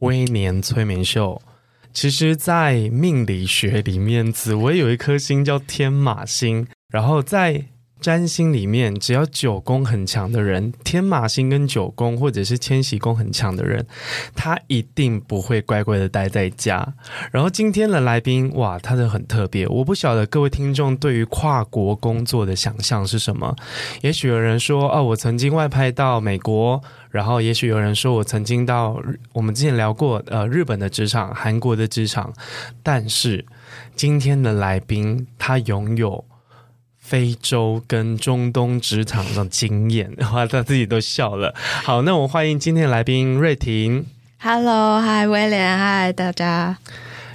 威廉催眠秀。其实，在命理学里面，紫薇有一颗星叫天马星，然后在占星里面，只要九宫很强的人，天马星跟九宫或者是千禧宫很强的人，他一定不会乖乖的待在家。然后今天的来宾，哇，他的很特别。我不晓得各位听众对于跨国工作的想象是什么？也许有人说，哦，我曾经外派到美国，然后也许有人说我曾经到我们之前聊过，呃，日本的职场、韩国的职场。但是今天的来宾，他拥有。非洲跟中东职场的经验，然后他自己都笑了。好，那我欢迎今天的来宾瑞婷。Hello，嗨，威廉，嗨，大家。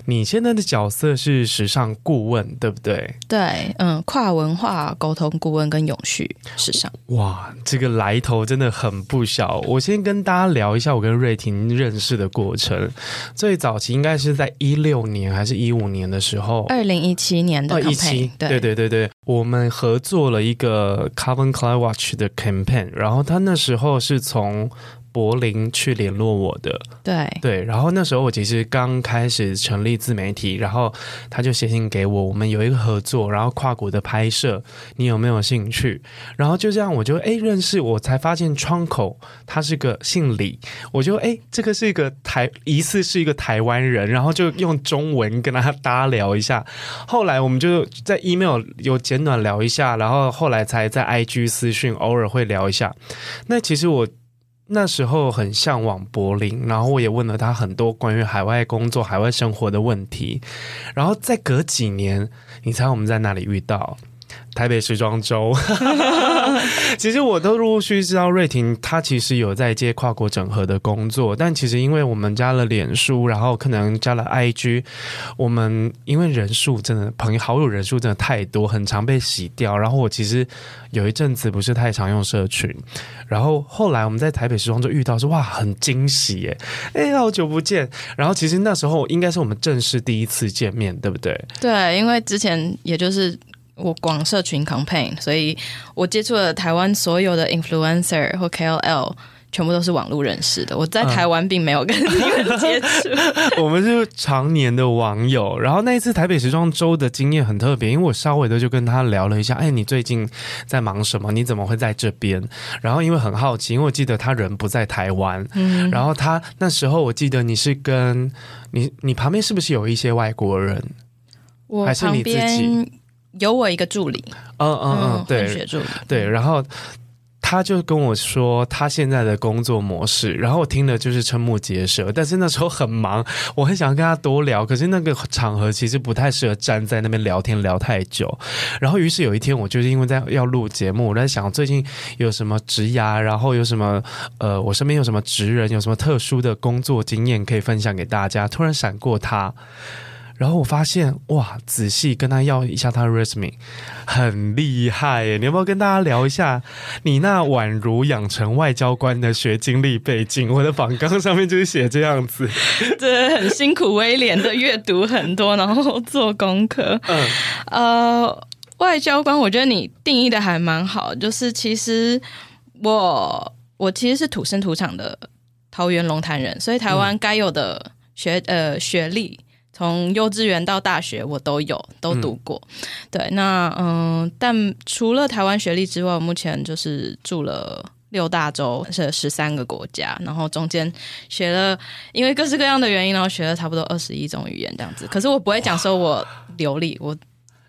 你现在的角色是时尚顾问，对不对？对，嗯，跨文化沟通顾问跟永续时尚。哇，这个来头真的很不小。我先跟大家聊一下我跟瑞婷认识的过程。最早期应该是在一六年还是一五年的时候？二零一七年的 campaign，对对对对，我们合作了一个 Calvin Klein Watch 的 campaign，然后他那时候是从。柏林去联络我的，对对，然后那时候我其实刚开始成立自媒体，然后他就写信给我，我们有一个合作，然后跨国的拍摄，你有没有兴趣？然后就这样，我就哎认识，我才发现窗口他是个姓李，我就哎这个是一个台疑似是一个台湾人，然后就用中文跟他搭聊一下，后来我们就在 email 有简短聊一下，然后后来才在 IG 私讯偶尔会聊一下，那其实我。那时候很向往柏林，然后我也问了他很多关于海外工作、海外生活的问题，然后再隔几年，你猜我们在哪里遇到？台北时装周，其实我都陆陆续续知道瑞婷，她其实有在接跨国整合的工作，但其实因为我们加了脸书，然后可能加了 IG，我们因为人数真的朋友好友人数真的太多，很常被洗掉。然后我其实有一阵子不是太常用社群，然后后来我们在台北时装周遇到说哇，很惊喜耶，哎，好久不见。然后其实那时候应该是我们正式第一次见面，对不对？对，因为之前也就是。我广社群 campaign，所以我接触了台湾所有的 influencer 或 KOL，全部都是网络认识的。我在台湾并没有跟你们接触，我们是常年的网友。然后那一次台北时装周的经验很特别，因为我稍微的就跟他聊了一下，哎，你最近在忙什么？你怎么会在这边？然后因为很好奇，因为我记得他人不在台湾，嗯，然后他那时候我记得你是跟你你旁边是不是有一些外国人？我还是你自己？有我一个助理，嗯嗯嗯，对，学助理，对，然后他就跟我说他现在的工作模式，然后我听了就是瞠目结舌，但是那时候很忙，我很想跟他多聊，可是那个场合其实不太适合站在那边聊天聊太久，然后于是有一天，我就是因为在要录节目，我在想最近有什么职涯，然后有什么呃，我身边有什么职人，有什么特殊的工作经验可以分享给大家，突然闪过他。然后我发现，哇，仔细跟他要一下他的 resume，很厉害耶！你要不要跟大家聊一下你那宛如养成外交官的学经历背景？我的访纲上面就是写这样子，对，很辛苦，威廉的阅读很多，然后做功课。嗯，呃，外交官，我觉得你定义的还蛮好，就是其实我我其实是土生土长的桃园龙潭人，所以台湾该有的学、嗯、呃学历。从幼稚园到大学，我都有都读过。嗯、对，那嗯、呃，但除了台湾学历之外，我目前就是住了六大洲，是十三个国家，然后中间学了，因为各式各样的原因，然后学了差不多二十一种语言这样子。可是我不会讲说我流利，我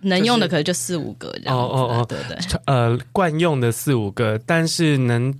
能用的可能就四五个这样子。哦哦哦，对对，呃，惯用的四五个，但是能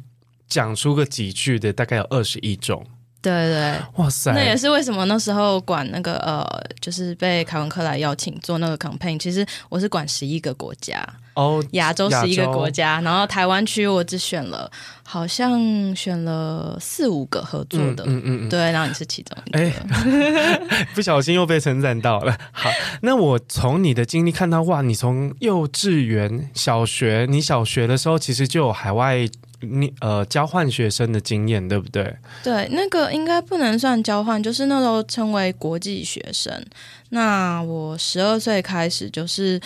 讲出个几句的大概有二十一种。对对，哇塞！那也是为什么那时候管那个呃，就是被凯文克莱邀请做那个 campaign。其实我是管十一个国家哦，亚洲十一个国家，然后台湾区我只选了，好像选了四五个合作的，嗯嗯，嗯对，然后你是其中一个，哎，不小心又被称赞到了。好，那我从你的经历看到，哇，你从幼稚园、小学，你小学的时候其实就有海外。你呃，交换学生的经验对不对？对，那个应该不能算交换，就是那时候称为国际学生。那我十二岁开始，就是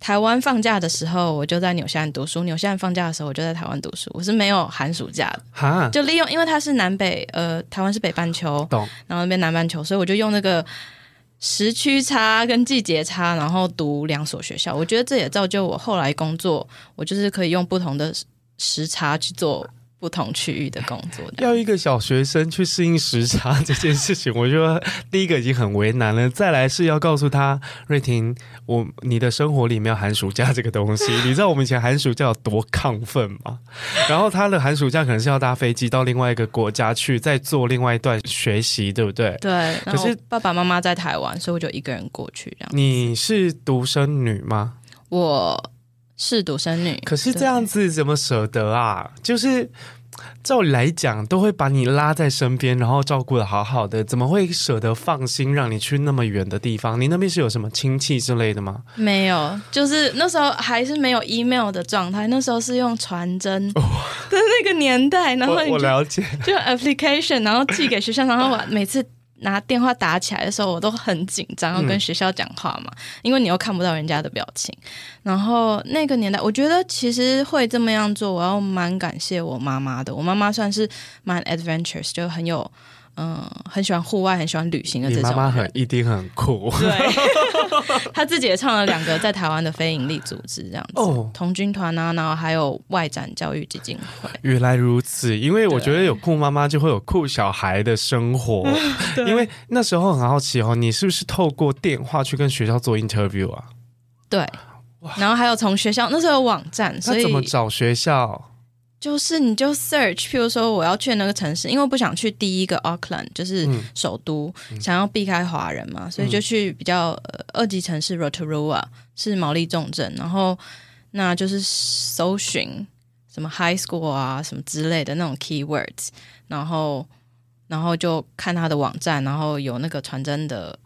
台湾放假的时候，我就在纽西兰读书；纽西兰放假的时候，我就在台湾读书。我是没有寒暑假的，哈，就利用，因为它是南北，呃，台湾是北半球，懂，然后那边南半球，所以我就用那个时区差跟季节差，然后读两所学校。我觉得这也造就我后来工作，我就是可以用不同的。时差去做不同区域的工作，要一个小学生去适应时差这件事情，我觉得第一个已经很为难了。再来是要告诉他，瑞婷，我你的生活里面有寒暑假这个东西，你知道我们以前寒暑假有多亢奋吗？然后他的寒暑假可能是要搭飞机到另外一个国家去，再做另外一段学习，对不对？对。可是爸爸妈妈在台湾，所以我就一个人过去。这样。你是独生女吗？我。是独生女，可是这样子怎么舍得啊？就是照理来讲，都会把你拉在身边，然后照顾的好好的，怎么会舍得放心让你去那么远的地方？你那边是有什么亲戚之类的吗？没有，就是那时候还是没有 email 的状态，那时候是用传真的那个年代，然后我，我了解，就 application，然后寄给学校，然后我每次。拿电话打起来的时候，我都很紧张，要跟学校讲话嘛，嗯，因为你又看不到人家的表情。然后那个年代，我觉得其实会这么样做，我要蛮感谢我妈妈的。我妈妈算是蛮 adventurous，就很有。嗯，很喜欢户外，很喜欢旅行的这种。妈妈很一定很酷。对，她自己也唱了两个在台湾的非营利组织，这样子。哦，童军团啊，然后还有外展教育基金会。原来如此，因为我觉得有酷妈妈就会有酷小孩的生活。因为那时候很好奇哦，你是不是透过电话去跟学校做 interview 啊？对。然后还有从学校那时候有网站，所以怎么找学校？就是你就 search，譬如说我要去那个城市，因为我不想去第一个 Auckland，就是首都，嗯、想要避开华人嘛，所以就去比较、呃、二级城市 Rotorua 是毛利重镇，然后那就是搜寻什么 high school 啊什么之类的那种 keywords，然后然后就看他的网站，然后有那个传真的。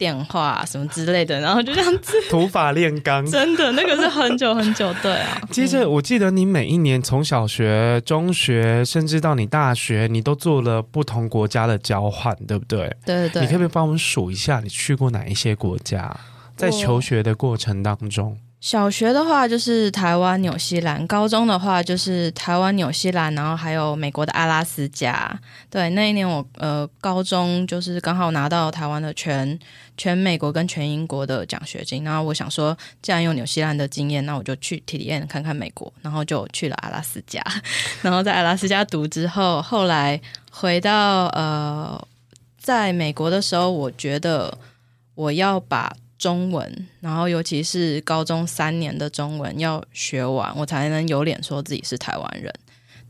电话什么之类的，然后就这样子 土法炼钢，真的那个是很久很久，对啊。接着我记得你每一年从小学、中学，甚至到你大学，你都做了不同国家的交换，对不对？对对对。你可不可以帮我们数一下，你去过哪一些国家？在求学的过程当中。小学的话就是台湾、纽西兰；高中的话就是台湾、纽西兰，然后还有美国的阿拉斯加。对，那一年我呃高中就是刚好拿到台湾的全全美国跟全英国的奖学金。然后我想说，既然有纽西兰的经验，那我就去体验看看美国。然后就去了阿拉斯加，然后在阿拉斯加读之后，后来回到呃在美国的时候，我觉得我要把。中文，然后尤其是高中三年的中文要学完，我才能有脸说自己是台湾人。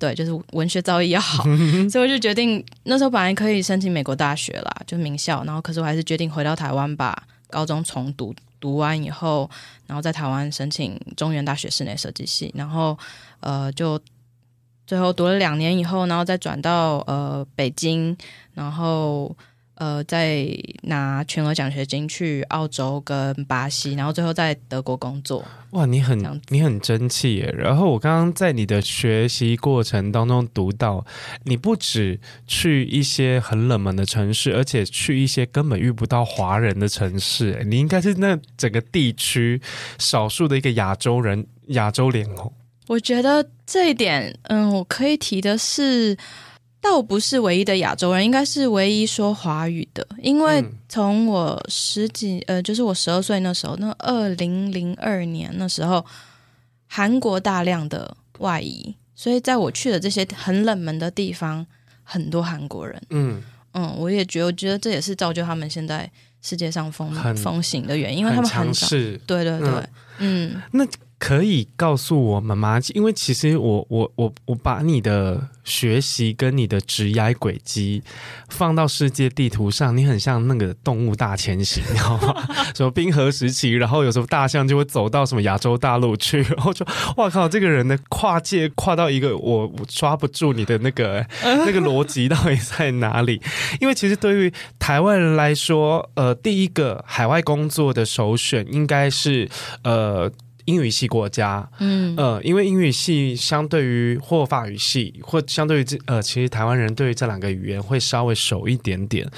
对，就是文学造诣要好，所以我就决定那时候本来可以申请美国大学啦，就名校，然后可是我还是决定回到台湾，把高中重读，读完以后，然后在台湾申请中原大学室内设计系，然后呃，就最后读了两年以后，然后再转到呃北京，然后。呃，在拿全额奖学金去澳洲跟巴西，然后最后在德国工作。哇，你很你很争气耶！然后我刚刚在你的学习过程当中读到，你不止去一些很冷门的城市，而且去一些根本遇不到华人的城市。你应该是那整个地区少数的一个亚洲人，亚洲脸孔。我觉得这一点，嗯，我可以提的是。倒不是唯一的亚洲人，应该是唯一说华语的。因为从我十几呃，就是我十二岁那时候，那二零零二年那时候，韩国大量的外移，所以在我去的这些很冷门的地方，很多韩国人。嗯嗯，我也觉得，我觉得这也是造就他们现在世界上风风行的原因，因为他们很强势。对对对，嗯。那可以告诉我们吗？因为其实我我我我把你的学习跟你的职业轨迹放到世界地图上，你很像那个动物大迁徙，你知道吗？什么冰河时期，然后有时候大象就会走到什么亚洲大陆去，然后就哇靠，这个人的跨界跨到一个我我抓不住你的那个 那个逻辑到底在哪里？因为其实对于台湾人来说，呃，第一个海外工作的首选应该是呃。英语系国家，嗯呃，因为英语系相对于或法语系，或相对于这呃，其实台湾人对于这两个语言会稍微熟一点点。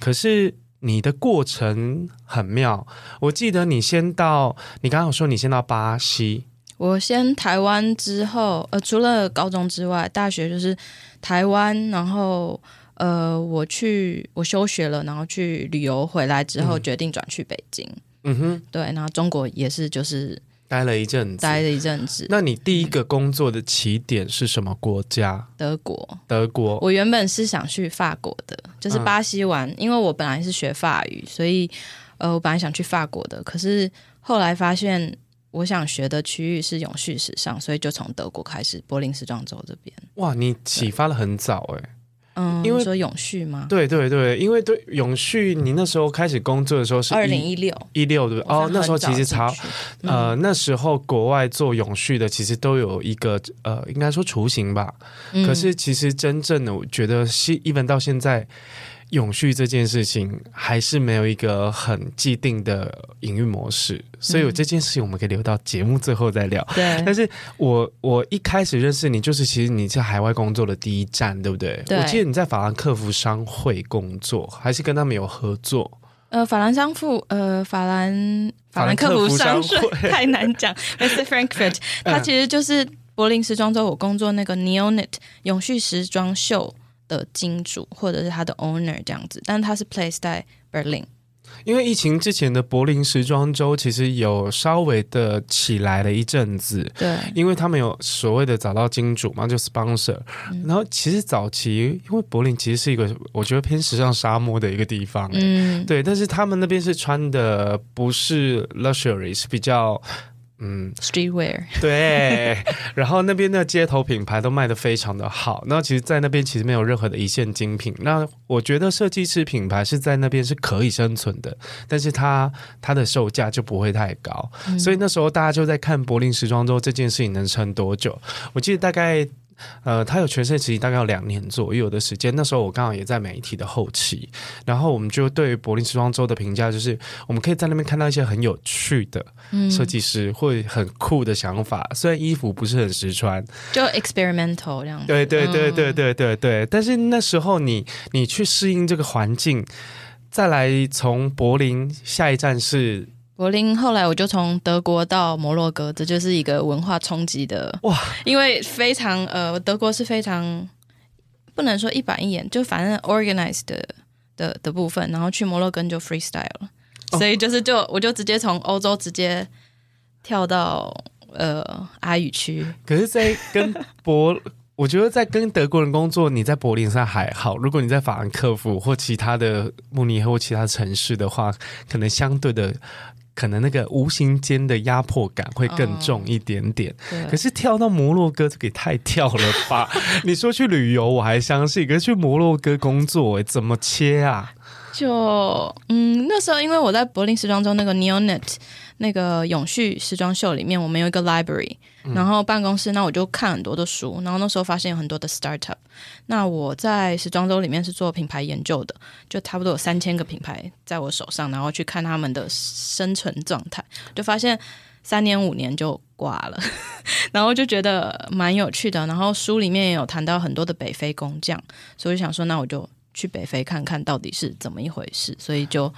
可是你的过程很妙，我记得你先到，你刚刚有说你先到巴西，我先台湾之后，呃，除了高中之外，大学就是台湾，然后呃，我去我休学了，然后去旅游回来之后，决定转去北京。嗯哼，对，然后中国也是就是。待了一阵子，待了一阵子。那你第一个工作的起点是什么国家？德国。德国。我原本是想去法国的，就是巴西玩，嗯、因为我本来是学法语，所以呃，我本来想去法国的。可是后来发现，我想学的区域是永续时尚，所以就从德国开始，柏林时装周这边。哇，你启发的很早哎、欸。嗯，因为说永续吗？对对对，因为对永续，你那时候开始工作的时候是二零一六一六对不对？哦，那时候其实超呃，那时候国外做永续的其实都有一个呃，应该说雏形吧。嗯、可是其实真正的，我觉得是，even 到现在。永续这件事情还是没有一个很既定的营运模式，所以有这件事情我们可以留到节目最后再聊。对，但是我我一开始认识你，就是其实你在海外工作的第一站，对不对？对。我记得你在法兰克福商会工作，还是跟他们有合作？呃，法兰商富，呃，法兰法兰克福商会 太难讲。Mr. Frankfurt，他其实就是柏林时装周我工作那个 Neoknit 永续时装秀的金主或者是他的 owner 这样子，但他是 place 在 Berlin。因为疫情之前的柏林时装周其实有稍微的起来了一阵子，对，因为他们有所谓的找到金主嘛，就 sponsor。嗯、然后其实早期因为柏林其实是一个我觉得偏时尚沙漠的一个地方，嗯，对，但是他们那边是穿的不是 luxury，是比较。嗯，Streetwear 对，然后那边的街头品牌都卖的非常的好。那其实，在那边其实没有任何的一线精品。那我觉得设计师品牌是在那边是可以生存的，但是它它的售价就不会太高。嗯、所以那时候大家就在看柏林时装周这件事情能撑多久。我记得大概。呃，他有全盛时期，大概有两年左右的时间。那时候我刚好也在媒体的后期，然后我们就对柏林时装周的评价就是，我们可以在那边看到一些很有趣的设计师，或很酷的想法。虽然衣服不是很实穿，就 experimental 这样。对对对对对对对。但是那时候你你去适应这个环境，再来从柏林下一站是。柏林，后来我就从德国到摩洛哥，这就是一个文化冲击的哇！因为非常呃，德国是非常不能说一板一眼，就反正 organized 的的的部分，然后去摩洛哥就 freestyle 了，哦、所以就是就我就直接从欧洲直接跳到呃阿语区。可是，在跟柏，我觉得在跟德国人工作，你在柏林上还好，如果你在法兰克福或其他的慕尼黑或其他城市的话，可能相对的。可能那个无形间的压迫感会更重一点点，哦、可是跳到摩洛哥这个也太跳了吧？你说去旅游我还相信，可是去摩洛哥工作，哎，怎么切啊？就嗯，那时候因为我在柏林时装周那个 Neoknit 那个永续时装秀里面，我们有一个 library，然后办公室，那我就看很多的书，然后那时候发现有很多的 startup。那我在时装周里面是做品牌研究的，就差不多有三千个品牌在我手上，然后去看他们的生存状态，就发现三年五年就挂了，然后就觉得蛮有趣的。然后书里面也有谈到很多的北非工匠，所以想说，那我就。去北非看看到底是怎么一回事，所以就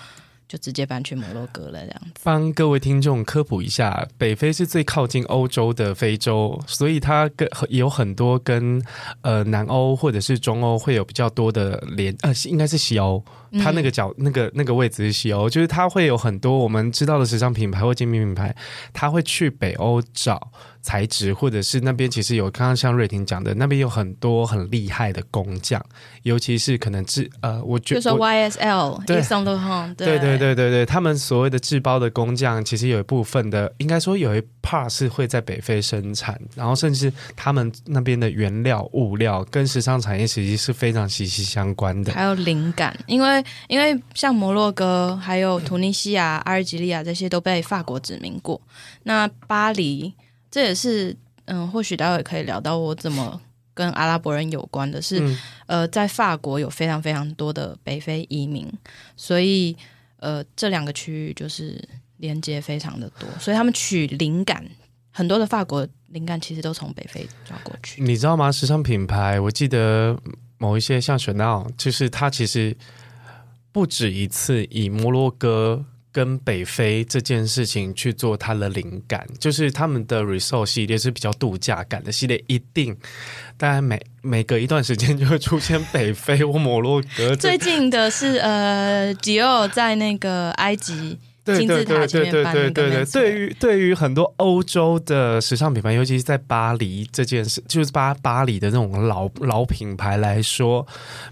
就直接搬去摩洛哥了，这样子。帮各位听众科普一下，北非是最靠近欧洲的非洲，所以它跟有很多跟呃南欧或者是中欧会有比较多的连呃，应该是西欧，它那个角、那个那个位置是西欧，就是它会有很多我们知道的时尚品牌或精品品牌，它会去北欧找。材质，或者是那边其实有刚刚像瑞婷讲的，那边有很多很厉害的工匠，尤其是可能制呃，我觉得就是 YSL 对对对对对对，他们所谓的制包的工匠，其实有一部分的，应该说有一 part 是会在北非生产，然后甚至他们那边的原料物料跟时尚产业其实是非常息息相关的，还有灵感，因为因为像摩洛哥、还有突尼西亚、阿尔及利亚这些都被法国殖民过，那巴黎。这也是嗯，或许待会可以聊到我怎么跟阿拉伯人有关的是，嗯、呃，在法国有非常非常多的北非移民，所以呃，这两个区域就是连接非常的多，所以他们取灵感，很多的法国灵感其实都从北非抓过去。你知道吗？时尚品牌，我记得某一些像 Chanel，就是它其实不止一次以摩洛哥。跟北非这件事情去做它的灵感，就是他们的 Resort 系列是比较度假感的系列，一定，大概每每隔一段时间就会出现北非或摩洛哥。最近的是呃，Dior 在那个埃及金字塔对对对对，对于对于很多欧洲的时尚品牌，尤其是在巴黎这件事，就是巴巴黎的那种老老品牌来说，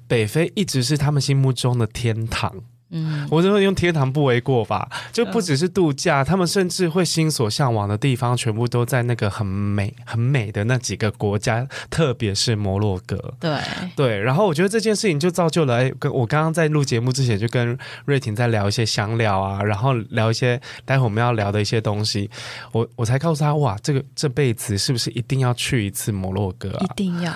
北非一直是他们心目中的天堂。嗯，我认为用天堂不为过吧，就不只是度假，他们甚至会心所向往的地方，全部都在那个很美、很美的那几个国家，特别是摩洛哥。对对，然后我觉得这件事情就造就了，哎，跟我刚刚在录节目之前就跟瑞婷在聊一些香料啊，然后聊一些待会我们要聊的一些东西，我我才告诉他，哇，这个这辈子是不是一定要去一次摩洛哥啊？一定要。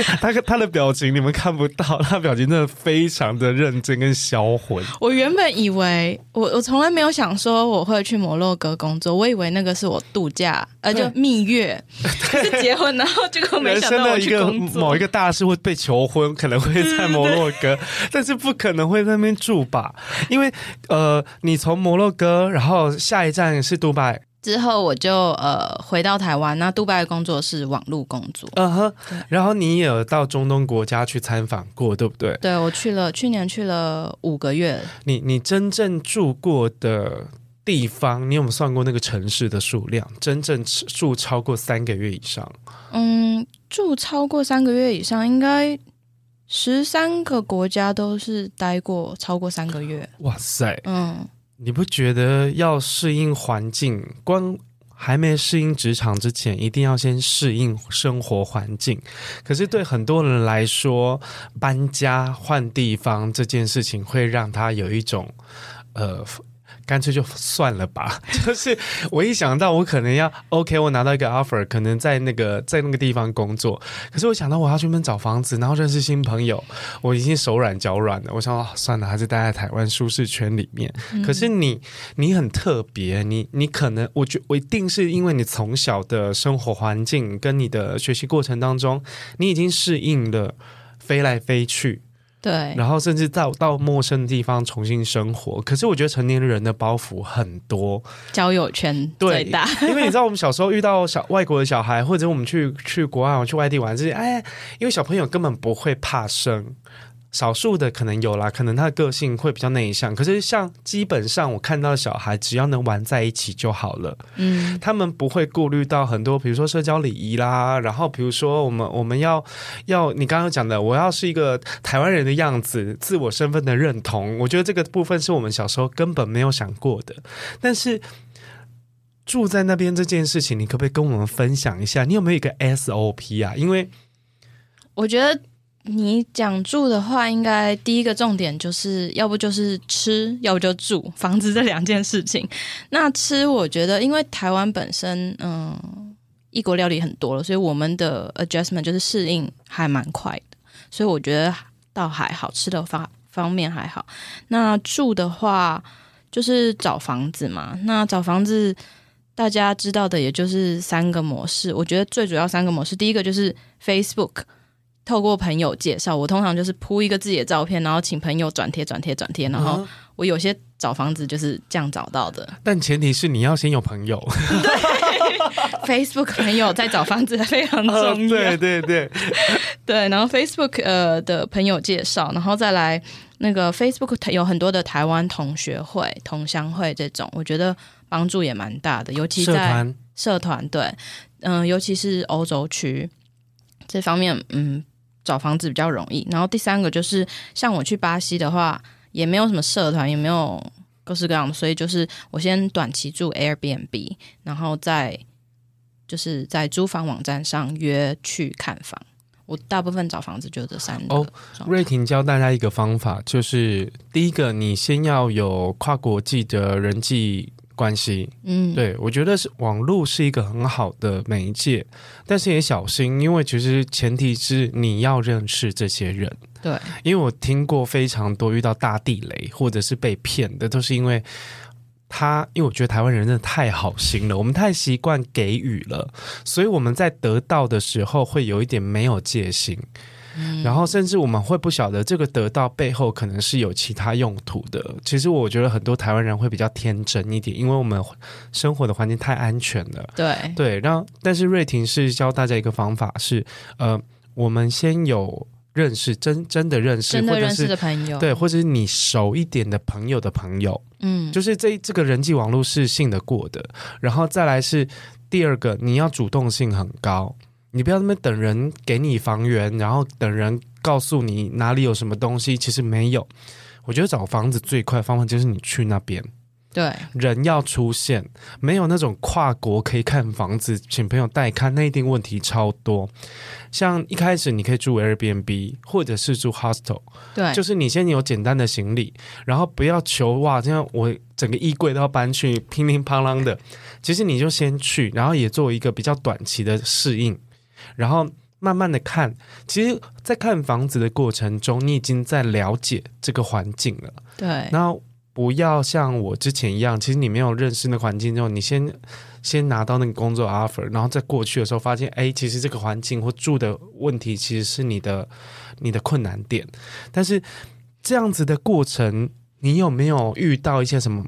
他他的表情你们看不到，他表情真的非常的认真跟销魂。我原本以为我我从来没有想说我会去摩洛哥工作，我以为那个是我度假，呃，就蜜月，是结婚，然后结果没想到我去工作。某一个大师会被求婚，可能会在摩洛哥，但是不可能会在那边住吧？因为呃，你从摩洛哥，然后下一站是杜拜。之后我就呃回到台湾，那杜拜的工作是网络工作，嗯哼、uh，huh, 然后你也有到中东国家去参访过，对不对？对，我去了，去年去了五个月。你你真正住过的地方，你有没有算过那个城市的数量？真正住超过三个月以上？嗯，住超过三个月以上，应该十三个国家都是待过超过三个月。哇塞，嗯。你不觉得要适应环境，光还没适应职场之前，一定要先适应生活环境？可是对很多人来说，搬家换地方这件事情，会让他有一种呃。干脆就算了吧。就是我一想到我可能要 OK，我拿到一个 offer，可能在那个在那个地方工作。可是我想到我要去那边找房子，然后认识新朋友，我已经手软脚软了。我想说，算了，还是待在台湾舒适圈里面。嗯、可是你你很特别，你你可能我觉我一定是因为你从小的生活环境跟你的学习过程当中，你已经适应了飞来飞去。对，然后甚至到到陌生的地方重新生活，可是我觉得成年人的包袱很多，交友圈最大。因为你知道，我们小时候遇到小外国的小孩，或者我们去去国外，去外地玩这些，哎，因为小朋友根本不会怕生。少数的可能有啦，可能他的个性会比较内向。可是像基本上我看到的小孩，只要能玩在一起就好了。嗯，他们不会顾虑到很多，比如说社交礼仪啦，然后比如说我们我们要要你刚刚讲的，我要是一个台湾人的样子，自我身份的认同。我觉得这个部分是我们小时候根本没有想过的。但是住在那边这件事情，你可不可以跟我们分享一下？你有没有一个 SOP 啊？因为我觉得。你讲住的话，应该第一个重点就是要不就是吃，要不就住房子这两件事情。那吃，我觉得因为台湾本身嗯异国料理很多了，所以我们的 adjustment 就是适应还蛮快的，所以我觉得倒还好，吃的方方面还好。那住的话，就是找房子嘛。那找房子，大家知道的也就是三个模式。我觉得最主要三个模式，第一个就是 Facebook。透过朋友介绍，我通常就是铺一个自己的照片，然后请朋友转贴、转贴、转贴，然后我有些找房子就是这样找到的。但前提是你要先有朋友。对，Facebook 朋友在找房子非常重要。哦、对对对对，然后 Facebook 呃的朋友介绍，然后再来那个 Facebook 有很多的台湾同学会、同乡会这种，我觉得帮助也蛮大的，尤其在社团，社团对，嗯、呃，尤其是欧洲区这方面，嗯，找房子比较容易。然后第三个就是像我去巴西的话，也没有什么社团，也没有各式各样的，所以就是我先短期住 Airbnb，然后再就是在租房网站上约去看房。我大部分找房子就这三个。哦，瑞婷教大家一个方法，就是第一个，你先要有跨国际的人际关系。嗯，对，我觉得是网络是一个很好的媒介，但是也小心，因为其实前提是你要认识这些人。对，因为我听过非常多遇到大地雷或者是被骗的，都是因为。他，因为我觉得台湾人真的太好心了，我们太习惯给予了，所以我们在得到的时候会有一点没有戒心，嗯，然后甚至我们会不晓得这个得到背后可能是有其他用途的。其实我觉得很多台湾人会比较天真一点，因为我们生活的环境太安全了。对对，然后但是瑞婷是教大家一个方法是，呃，我们先有。认识真真的认识，真的认识的朋友，对，或者是你熟一点的朋友的朋友，嗯，就是这这个人际网络是信得过的。然后再来是第二个，你要主动性很高，你不要那么等人给你房源，然后等人告诉你哪里有什么东西，其实没有。我觉得找房子最快的方法就是你去那边。对，人要出现，没有那种跨国可以看房子，请朋友带看，那一定问题超多。像一开始你可以住 Airbnb，或者是住 hostel，对，就是你先有简单的行李，然后不要求哇，这样我整个衣柜都要搬去，乒铃乓啷的。其实你就先去，然后也做一个比较短期的适应，然后慢慢的看。其实，在看房子的过程中，你已经在了解这个环境了。对，然后。不要像我之前一样，其实你没有认识那环境之后，你先先拿到那个工作 offer，然后在过去的时候发现，哎，其实这个环境或住的问题其实是你的你的困难点。但是这样子的过程，你有没有遇到一些什么？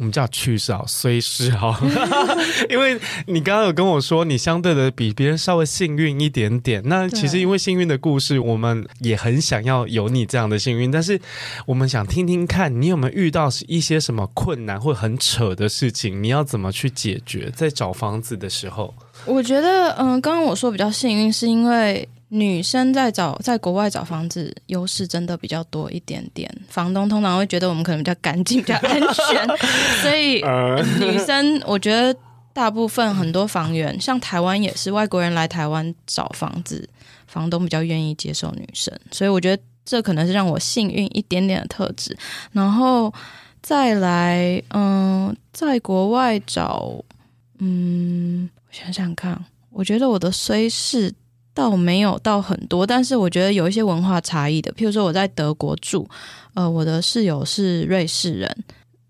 我们叫趣事啊，虽事哈，因为你刚刚有跟我说，你相对的比别人稍微幸运一点点。那其实因为幸运的故事，我们也很想要有你这样的幸运。但是我们想听听看你有没有遇到一些什么困难或很扯的事情，你要怎么去解决？在找房子的时候，我觉得，嗯，刚刚我说比较幸运，是因为。女生在找在国外找房子，优势真的比较多一点点。房东通常会觉得我们可能比较干净、比较安全，所以女生我觉得大部分很多房源，像台湾也是外国人来台湾找房子，房东比较愿意接受女生，所以我觉得这可能是让我幸运一点点的特质。然后再来，嗯，在国外找，嗯，我想想看，我觉得我的虽是。倒没有到很多，但是我觉得有一些文化差异的。譬如说我在德国住，呃，我的室友是瑞士人，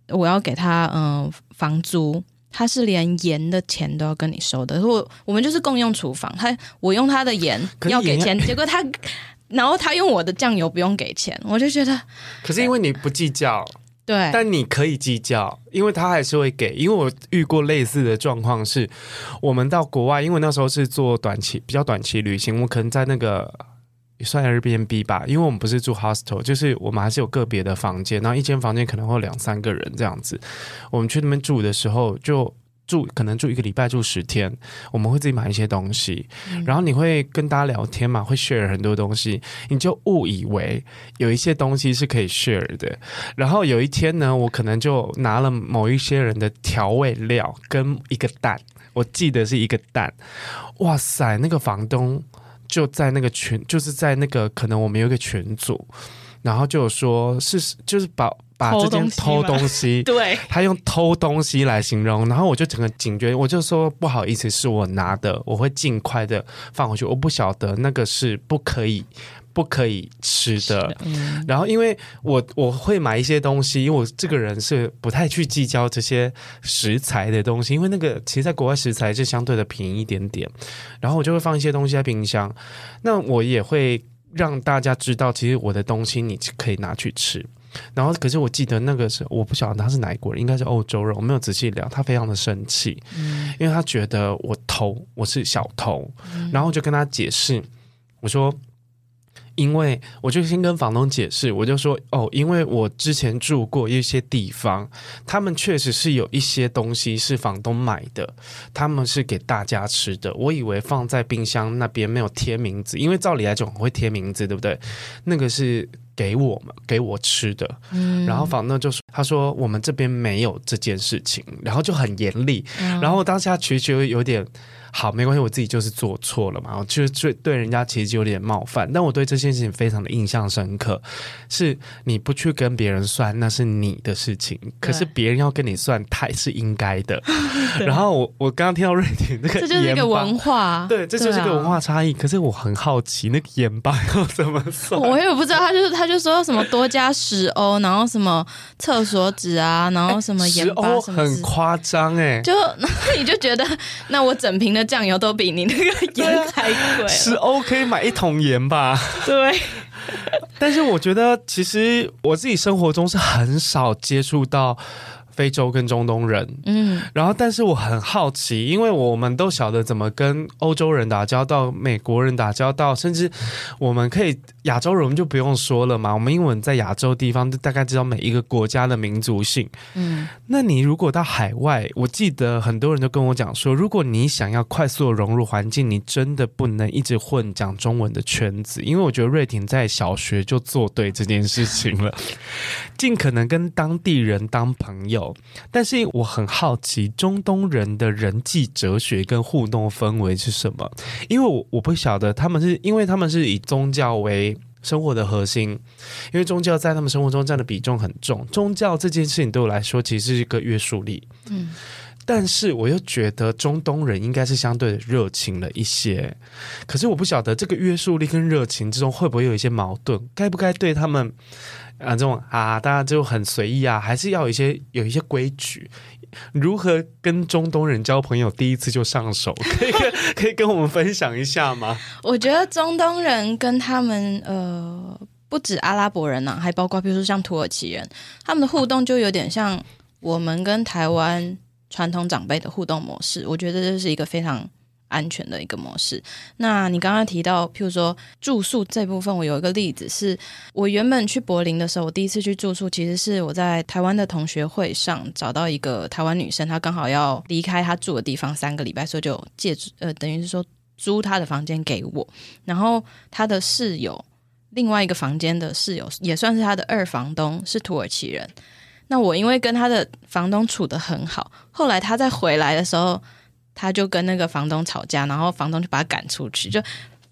我要给他嗯、呃、房租，他是连盐的钱都要跟你收的。我我们就是共用厨房，他我用他的盐要给钱，结果他 然后他用我的酱油不用给钱，我就觉得。可是因为你不计较。对，但你可以计较，因为他还是会给。因为我遇过类似的状况是，我们到国外，因为那时候是做短期比较短期旅行，我可能在那个算 Airbnb 吧，因为我们不是住 hostel，就是我们还是有个别的房间，然后一间房间可能会两三个人这样子。我们去那边住的时候就。住可能住一个礼拜，住十天，我们会自己买一些东西，嗯，然后你会跟大家聊天嘛，会 share 很多东西，你就误以为有一些东西是可以 share 的。然后有一天呢，我可能就拿了某一些人的调味料跟一个蛋，我记得是一个蛋，哇塞，那个房东就在那个群，就是在那个可能我们有一个群组，然后就说是就是把。把这件偷东西，对，他用偷东西来形容，然后我就整个警觉，我就说不好意思，是我拿的，我会尽快的放回去。我不晓得那个是不可以、不可以吃的。嗯、然后因为我我会买一些东西，因为我这个人是不太去计较这些食材的东西，因为那个其实在国外食材是相对的便宜一点点。然后我就会放一些东西在冰箱，那我也会让大家知道，其实我的东西你可以拿去吃。然后，可是我记得那个时候，我不晓得他是哪国人，应该是欧洲人，我没有仔细聊。他非常的生气，嗯，因为他觉得我偷，我是小偷。嗯，然后我就跟他解释，我说，因为我就先跟房东解释，我就说哦，因为我之前住过一些地方，他们确实是有一些东西是房东买的，他们是给大家吃的。我以为放在冰箱那边没有贴名字，因为照理来讲会贴名字，对不对？那个是给我们给我吃的。嗯，然后房东就说，他说我们这边没有这件事情，然后就很严厉。嗯，然后当下其实有点。好，没关系，我自己就是做错了嘛，我就是对对人家其实就有点冒犯，但我对这件事情非常的印象深刻。是你不去跟别人算，那是你的事情，可是别人要跟你算，太是应该的。然后我我刚刚听到瑞典那个，这就是一个文化，对，这就是一个文化差异。啊、可是我很好奇，那个盐巴要怎么算？我也不知道，他就是他就说什么多加十欧，然后什么厕所纸啊，然后什么盐巴什么，很夸张哎、欸，就 你就觉得 那我整瓶的。酱油都比你那个 盐还贵，十欧可以买一桶盐吧？对。但是我觉得，其实我自己生活中是很少接触到。非洲跟中东人，嗯，然后但是我很好奇，因为我们都晓得怎么跟欧洲人打交道、美国人打交道，甚至我们可以亚洲人我们就不用说了嘛。我们英文在亚洲地方就大概知道每一个国家的民族性，嗯。那你如果到海外，我记得很多人都跟我讲说，如果你想要快速的融入环境，你真的不能一直混讲中文的圈子，因为我觉得瑞婷在小学就做对这件事情了，尽可能跟当地人当朋友。但是我很好奇，中东人的人际哲学跟互动氛围是什么？因为我我不晓得他们是因为他们是以宗教为生活的核心，因为宗教在他们生活中占的比重很重。宗教这件事情对我来说，其实是一个约束力。嗯，但是我又觉得中东人应该是相对热情了一些。可是我不晓得这个约束力跟热情之中会不会有一些矛盾？该不该对他们？啊，这种啊，大家就很随意啊，还是要有一些有一些规矩。如何跟中东人交朋友，第一次就上手，可以跟可以跟我们分享一下吗？我觉得中东人跟他们呃，不止阿拉伯人呐、啊，还包括比如说像土耳其人，他们的互动就有点像我们跟台湾传统长辈的互动模式。我觉得这是一个非常。安全的一个模式。那你刚刚提到，譬如说住宿这部分，我有一个例子是，我原本去柏林的时候，我第一次去住宿，其实是我在台湾的同学会上找到一个台湾女生，她刚好要离开她住的地方三个礼拜，所以就借呃，等于是说租她的房间给我。然后她的室友，另外一个房间的室友也算是她的二房东，是土耳其人。那我因为跟她的房东处得很好，后来她再回来的时候。他就跟那个房东吵架，然后房东就把他赶出去。就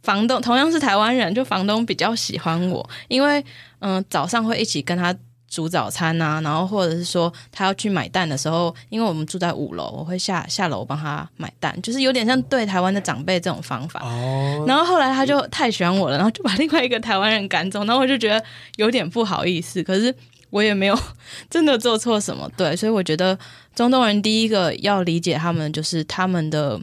房东同样是台湾人，就房东比较喜欢我，因为嗯、呃、早上会一起跟他煮早餐啊，然后或者是说他要去买蛋的时候，因为我们住在五楼，我会下下楼帮他买蛋，就是有点像对台湾的长辈这种方法。哦。然后后来他就太喜欢我了，然后就把另外一个台湾人赶走，然后我就觉得有点不好意思，可是。我也没有真的做错什么，对，所以我觉得中东人第一个要理解他们，就是他们的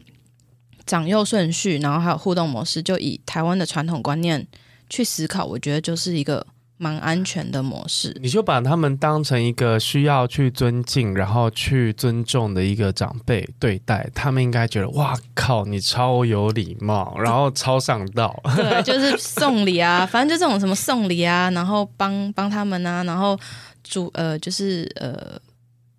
长幼顺序，然后还有互动模式，就以台湾的传统观念去思考，我觉得就是一个蛮安全的模式。你就把他们当成一个需要去尊敬，然后去尊重的一个长辈对待，他们应该觉得哇靠，你超有礼貌，然后超上道。对，就是送礼啊，反正就这种什么送礼啊，然后帮帮他们啊，然后。煮呃，就是呃，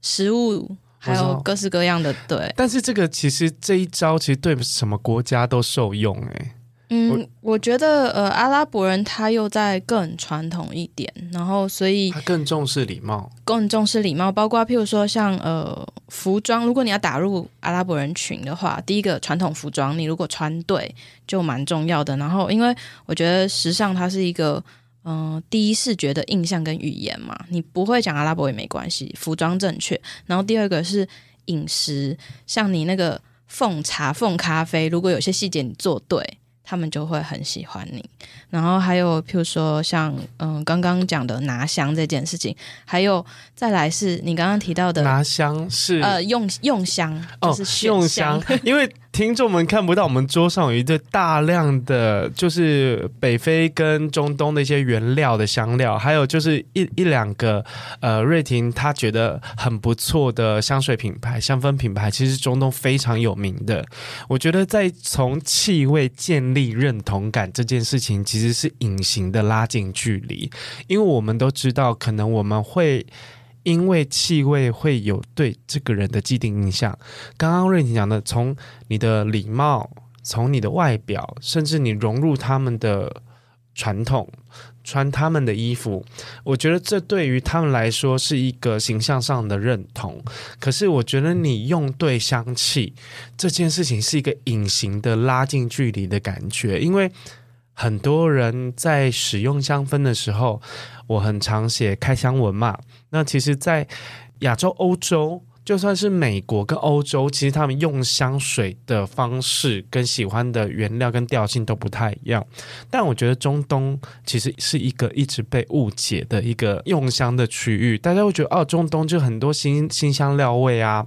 食物还有各式各样的对。但是这个其实这一招其实对什么国家都受用哎。嗯，我，觉得呃，阿拉伯人他又在更传统一点，然后所以他更重视礼貌，更重视礼貌，包括譬如说像呃服装，如果你要打入阿拉伯人群的话，第一个传统服装你如果穿对就蛮重要的。然后因为我觉得时尚它是一个。嗯、呃，第一视觉的印象跟语言嘛，你不会讲阿拉伯也没关系，服装正确。然后第二个是饮食，像你那个奉茶、奉咖啡，如果有些细节你做对，他们就会很喜欢你。然后还有譬如说像嗯刚刚讲的拿香这件事情，还有再来是你刚刚提到的拿香是呃用用香，就是用香，因为。听众们看不到，我们桌上有一对大量的，就是北非跟中东的一些原料的香料，还有就是一一两个呃，瑞婷她觉得很不错的香水品牌、香氛品牌，其实中东非常有名的。我觉得在从气味建立认同感这件事情，其实是隐形的拉近距离，因为我们都知道，可能我们会。因为气味会有对这个人的既定印象。刚刚瑞婷讲的，从你的礼貌，从你的外表，甚至你融入他们的传统，穿他们的衣服，我觉得这对于他们来说是一个形象上的认同。可是，我觉得你用对香气这件事情是一个隐形的拉近距离的感觉，因为很多人在使用香氛的时候。我很常写开箱文嘛，那其实，在亚洲、欧洲，就算是美国跟欧洲，其实他们用香水的方式跟喜欢的原料跟调性都不太一样。但我觉得中东其实是一个一直被误解的一个用香的区域，大家会觉得哦，中东就很多新新香料味啊，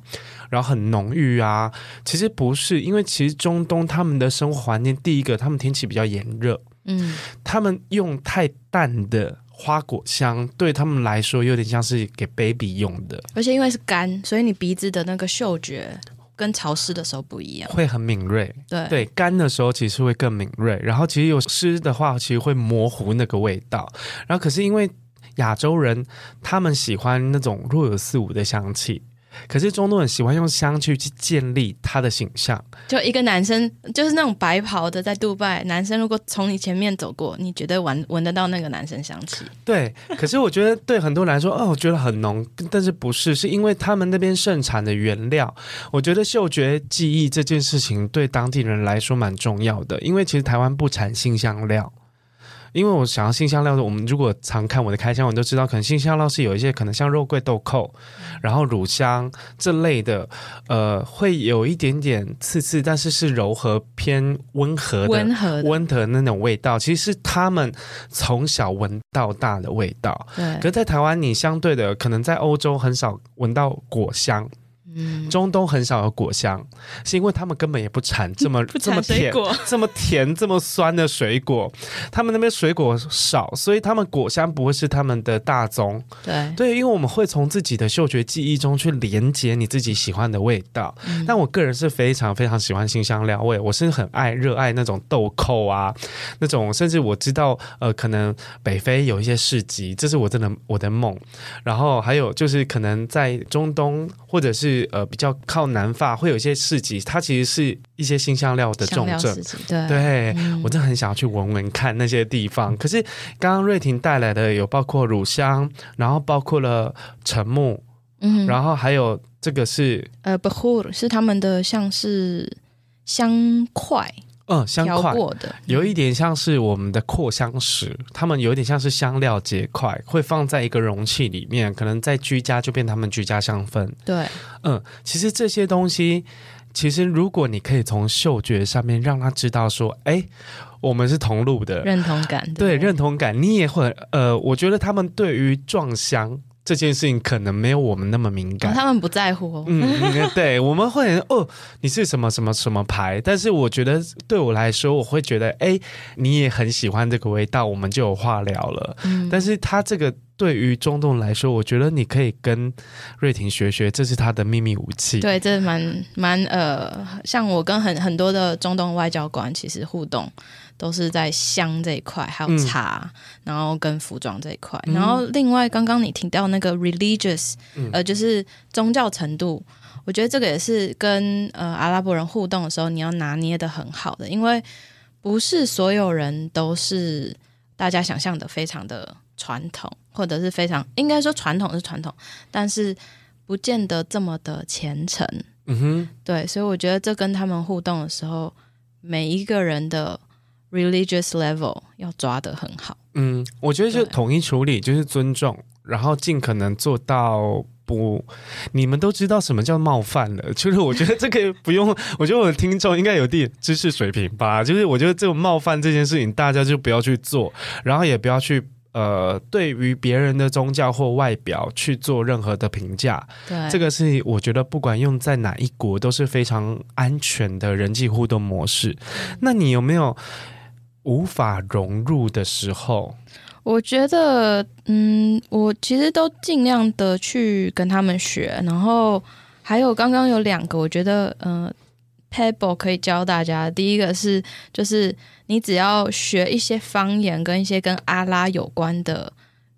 然后很浓郁啊。其实不是，因为其实中东他们的生活环境，第一个他们天气比较炎热，嗯，他们用太淡的。花果香对他们来说有点像是给 baby 用的，而且因为是干，所以你鼻子的那个嗅觉跟潮湿的时候不一样，会很敏锐。对对，干的时候其实会更敏锐，然后其实有湿的话，其实会模糊那个味道。然后可是因为亚洲人他们喜欢那种若有似无的香气。可是中东人喜欢用香去去建立他的形象，就一个男生，就是那种白袍的，在杜拜，男生如果从你前面走过，你绝对闻闻得到那个男生香气。对，可是我觉得对很多人来说，哦，我觉得很浓，但是不是，是因为他们那边盛产的原料。我觉得嗅觉记忆这件事情对当地人来说蛮重要的，因为其实台湾不产新香料。因为我想要新香料的，我们如果常看我的开箱，我们都知道，可能新香料是有一些可能像肉桂、豆蔻，然后乳香这类的，呃，会有一点点刺刺，但是是柔和偏温和的、温和的温和的那种味道，其实是他们从小闻到大的味道。对，可是在台湾，你相对的可能在欧洲很少闻到果香。嗯，中东很少有果香，是因为他们根本也不产这么 这么甜、这么甜、这么酸的水果。他们那边水果少，所以他们果香不会是他们的大宗。对对，因为我们会从自己的嗅觉记忆中去连接你自己喜欢的味道。嗯、但我个人是非常非常喜欢新香料味，我是很爱热爱那种豆蔻啊，那种甚至我知道，呃，可能北非有一些市集，这是我真的我的梦。然后还有就是可能在中东或者是。呃，比较靠南法会有一些市集，它其实是一些新香料的重镇。对，对、嗯、我真的很想要去闻闻看那些地方。可是刚刚瑞婷带来的有包括乳香，然后包括了沉木，嗯，然后还有这个是呃是他们的像是香块。嗯，香块的有一点像是我们的扩香石，他们有一点像是香料结块，会放在一个容器里面，可能在居家就变他们居家香氛。对，嗯，其实这些东西，其实如果你可以从嗅觉上面让他知道说，哎，我们是同路的，认同感，对，认同感，你也会，呃，我觉得他们对于撞香。这件事情可能没有我们那么敏感，哦、他们不在乎、哦。嗯，对，我们会哦，你是什么什么什么牌？但是我觉得对我来说，我会觉得，哎，你也很喜欢这个味道，我们就有话聊了。嗯，但是他这个对于中东来说，我觉得你可以跟瑞婷学学，这是他的秘密武器。对，这蛮蛮呃，像我跟很很多的中东外交官其实互动。都是在香这一块，还有茶，嗯、然后跟服装这一块，嗯、然后另外刚刚你提到那个 religious，、嗯、呃，就是宗教程度，我觉得这个也是跟呃阿拉伯人互动的时候，你要拿捏得很好的，因为不是所有人都是大家想象的非常的传统，或者是非常应该说传统是传统，但是不见得这么的虔诚。嗯哼，对，所以我觉得这跟他们互动的时候，每一个人的。Religious level 要抓得很好。嗯，我觉得就统一处理，就是尊重，然后尽可能做到不。你们都知道什么叫冒犯了，就是我觉得这个不用。我觉得我的听众应该有点知识水平吧。就是我觉得这种冒犯这件事情，大家就不要去做，然后也不要去呃，对于别人的宗教或外表去做任何的评价，对，这个是我觉得不管用在哪一国都是非常安全的人际互动模式。那你有没有无法融入的时候？我觉得，嗯，我其实都尽量的去跟他们学，然后还有刚刚有两个，我觉得，嗯、Pebble 可以教大家，第一个是就是你只要学一些方言跟一些跟阿拉有关的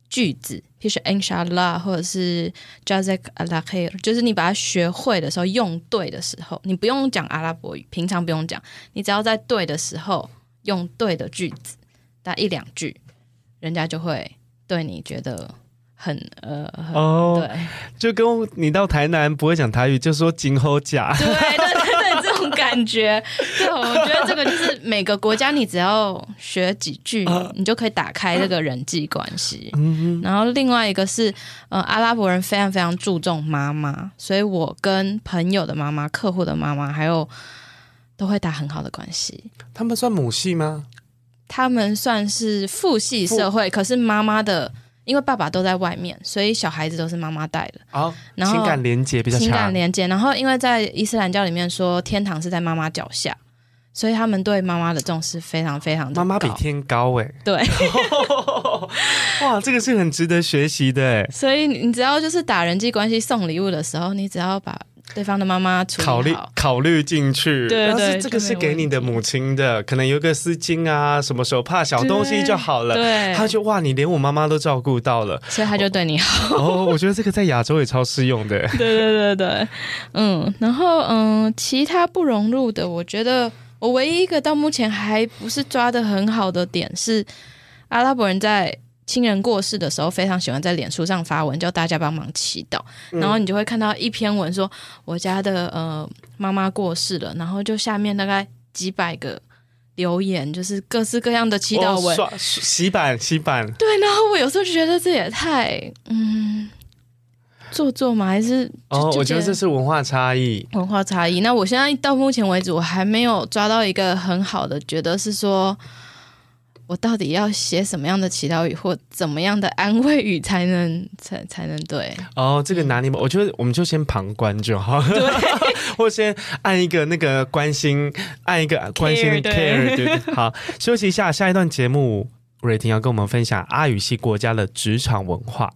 句子，譬如说 Inshallah 或者是 Jazak a l a h i r 就是你把它学会的时候，用对的时候，你不用讲阿拉伯语，平常不用讲，你只要在对的时候用对的句子，打一两句，人家就会对你觉得很呃很哦，对，就跟你到台南不会讲台语，就说今后假，对对对对，这种。感觉，对，我觉得这个就是每个国家，你只要学几句，你就可以打开这个人际关系。然后另外一个是，呃，阿拉伯人非常非常注重妈妈，所以我跟朋友的妈妈、客户的妈妈，还有都会打很好的关系。他们算母系吗？他们算是父系社会，可是妈妈的。因为爸爸都在外面，所以小孩子都是妈妈带的。哦，然后情感连接比较强。情感连接，然后因为在伊斯兰教里面说天堂是在妈妈脚下，所以他们对妈妈的重视非常非常的高。妈妈比天高哎。对。哇，这个是很值得学习的哎。所以你只要就是打人际关系送礼物的时候，你只要把。对方的妈妈考虑考虑进去，对对，这个是给你的母亲的，可能有个丝巾啊，什么手帕、小东西就好了。对，他就哇，你连我妈妈都照顾到了，所以他就对你好。哦，我觉得这个在亚洲也超适用的。对对对对，嗯，然后嗯，其他不融入的，我觉得我唯一一个到目前还不是抓的很好的点是，阿拉伯人在。亲人过世的时候，非常喜欢在脸书上发文，叫大家帮忙祈祷。然后你就会看到一篇文说，我家的呃妈妈过世了，然后就下面大概几百个留言，就是各式各样的祈祷文。哦、洗版洗版。对，然后我有时候就觉得这也太嗯做作嘛，还是哦？我觉得这是文化差异，文化差异。那我现在到目前为止，我还没有抓到一个很好的，觉得是说。我到底要写什么样的祈祷语或怎么样的安慰语才能才才能对？哦，这个拿捏吧，我觉得我们就先旁观就好，对，或先按一个那个关心，按一个关心 care，好，休息一下，下一段节目，瑞婷要跟我们分享阿语系国家的职场文化。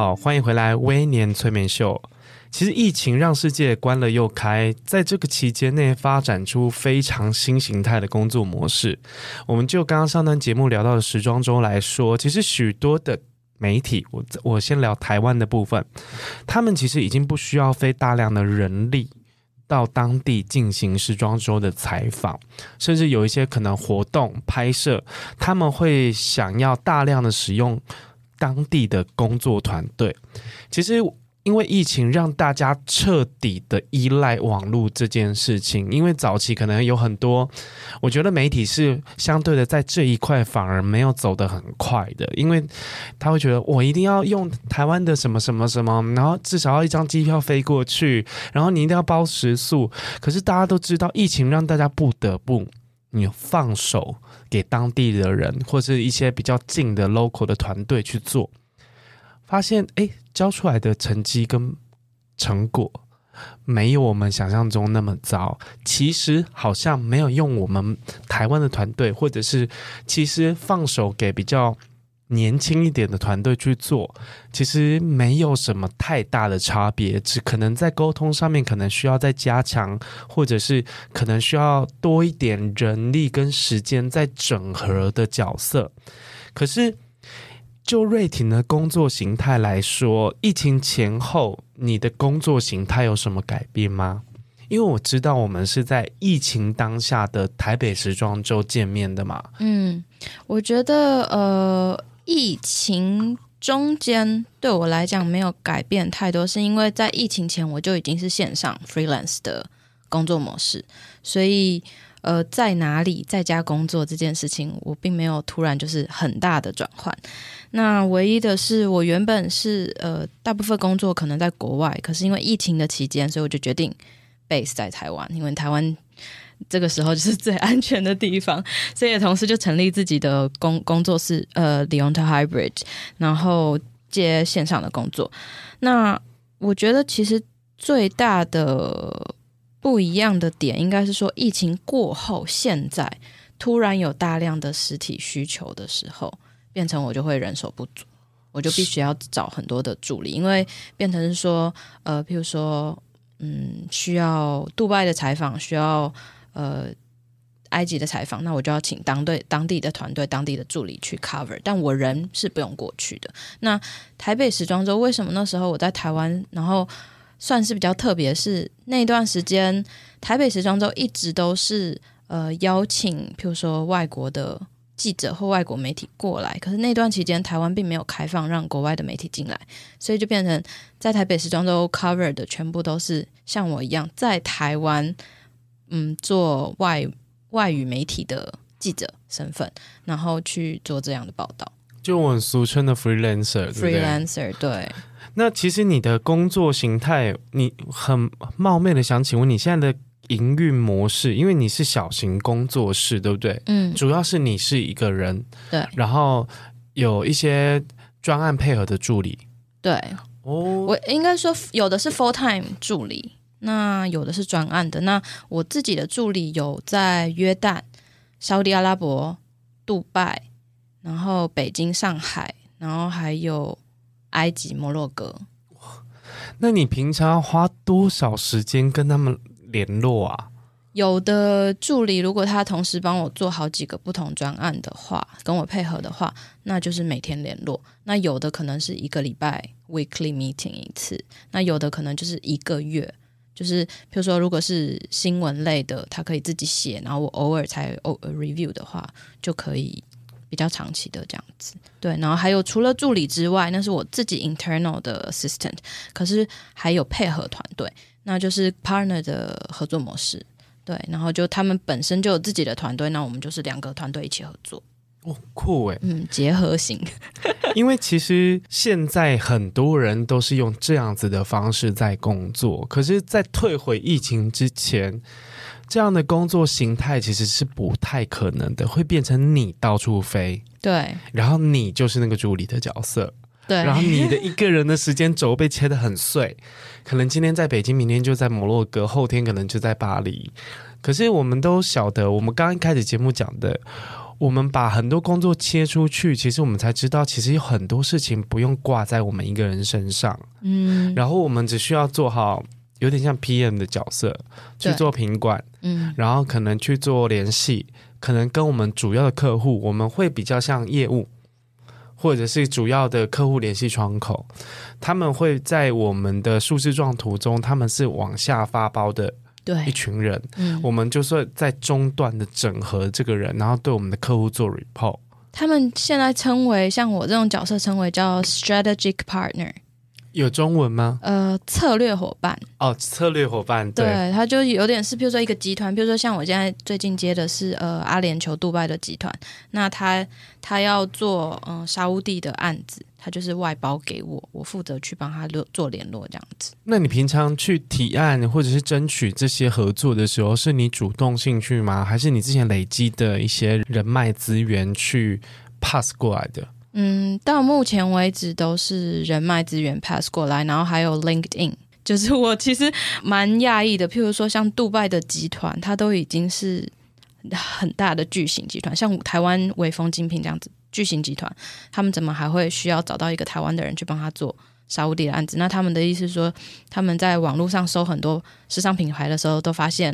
好，欢迎回来微年催眠秀。其实疫情让世界关了又开，在这个期间内发展出非常新形态的工作模式。我们就刚刚上段节目聊到的时装周来说，其实许多的媒体，我我先聊台湾的部分，他们其实已经不需要费大量的人力到当地进行时装周的采访，甚至有一些可能活动拍摄，他们会想要大量的使用。当地的工作团队，其实因为疫情让大家彻底的依赖网络这件事情。因为早期可能有很多，我觉得媒体是相对的在这一块反而没有走得很快的，因为他会觉得我一定要用台湾的什么什么什么，然后至少要一张机票飞过去，然后你一定要包食宿。可是大家都知道，疫情让大家不得不你放手。给当地的人或是一些比较近的 local 的团队去做，发现诶，交出来的成绩跟成果没有我们想象中那么糟。其实好像没有用我们台湾的团队，或者是其实放手给比较。年轻一点的团队去做，其实没有什么太大的差别，只可能在沟通上面可能需要再加强，或者是可能需要多一点人力跟时间在整合的角色。可是就瑞婷的工作形态来说，疫情前后你的工作形态有什么改变吗？因为我知道我们是在疫情当下的台北时装周见面的嘛。嗯，我觉得呃，疫情中间对我来讲没有改变太多，是因为在疫情前我就已经是线上 freelance 的工作模式，所以。呃，在哪里在家工作这件事情，我并没有突然就是很大的转换。那唯一的是，我原本是呃，大部分工作可能在国外，可是因为疫情的期间，所以我就决定 base 在台湾，因为台湾这个时候就是最安全的地方。所以同时就成立自己的工工作室，呃，Leonta Hybrid，然后接线上的工作。那我觉得其实最大的。不一样的点应该是说，疫情过后，现在突然有大量的实体需求的时候，变成我就会人手不足，我就必须要找很多的助理，因为变成是说，呃，譬如说，嗯，需要杜拜的采访，需要呃埃及的采访，那我就要请当队当地的团队、当地的助理去 cover，但我人是不用过去的。那台北时装周为什么那时候我在台湾，然后？算是比较特别，是那段时间台北时装周一直都是呃邀请，譬如说外国的记者或外国媒体过来，可是那段期间台湾并没有开放让国外的媒体进来，所以就变成在台北时装周 cover 的全部都是像我一样在台湾嗯做外外语媒体的记者身份，然后去做这样的报道，就我们俗称的 freelancer，freelancer 对，对。那其实你的工作形态，你很冒昧的想请问你现在的营运模式，因为你是小型工作室，对不对？嗯，主要是你是一个人，对，然后有一些专案配合的助理，对，哦，我应该说有的是 full time 助理，那有的是专案的。那我自己的助理有在约旦、沙地阿拉伯、杜拜，然后北京、上海，然后还有。埃及、摩洛哥，那你平常花多少时间跟他们联络啊？有的助理如果他同时帮我做好几个不同专案的话，跟我配合的话，那就是每天联络。那有的可能是一个礼拜 weekly meeting 一次，那有的可能就是一个月，就是比如说如果是新闻类的，他可以自己写，然后我偶尔才偶尔 review 的话，就可以。比较长期的这样子，对，然后还有除了助理之外，那是我自己 internal 的 assistant，可是还有配合团队，那就是 partner 的合作模式，对，然后就他们本身就有自己的团队，那我们就是两个团队一起合作，哦，酷哎，嗯，结合型，因为其实现在很多人都是用这样子的方式在工作，可是，在退回疫情之前。这样的工作形态其实是不太可能的，会变成你到处飞，对，然后你就是那个助理的角色，对，然后你的一个人的时间轴被切得很碎，可能今天在北京，明天就在摩洛哥，后天可能就在巴黎。可是我们都晓得，我们刚一开始节目讲的，我们把很多工作切出去，其实我们才知道，其实有很多事情不用挂在我们一个人身上，嗯，然后我们只需要做好。有点像 PM 的角色去做品管，嗯，然后可能去做联系，可能跟我们主要的客户，我们会比较像业务，或者是主要的客户联系窗口，他们会在我们的数字状图中，他们是往下发包的，对，一群人，嗯，我们就是在中段的整合这个人，然后对我们的客户做 report。他们现在称为像我这种角色称为叫 strategic partner。有中文吗？呃，策略伙伴哦，策略伙伴，对，他就有点是，比如说一个集团，比如说像我现在最近接的是呃阿联酋杜拜的集团，那他他要做嗯、呃、沙乌地的案子，他就是外包给我，我负责去帮他做联络这样子。那你平常去提案或者是争取这些合作的时候，是你主动兴趣吗？还是你之前累积的一些人脉资源去 pass 过来的？嗯，到目前为止都是人脉资源 pass 过来，然后还有 LinkedIn，就是我其实蛮讶异的。譬如说，像杜拜的集团，它都已经是很大的巨型集团，像台湾微风精品这样子巨型集团，他们怎么还会需要找到一个台湾的人去帮他做沙乌地的案子？那他们的意思是说，他们在网络上搜很多时尚品牌的时候，都发现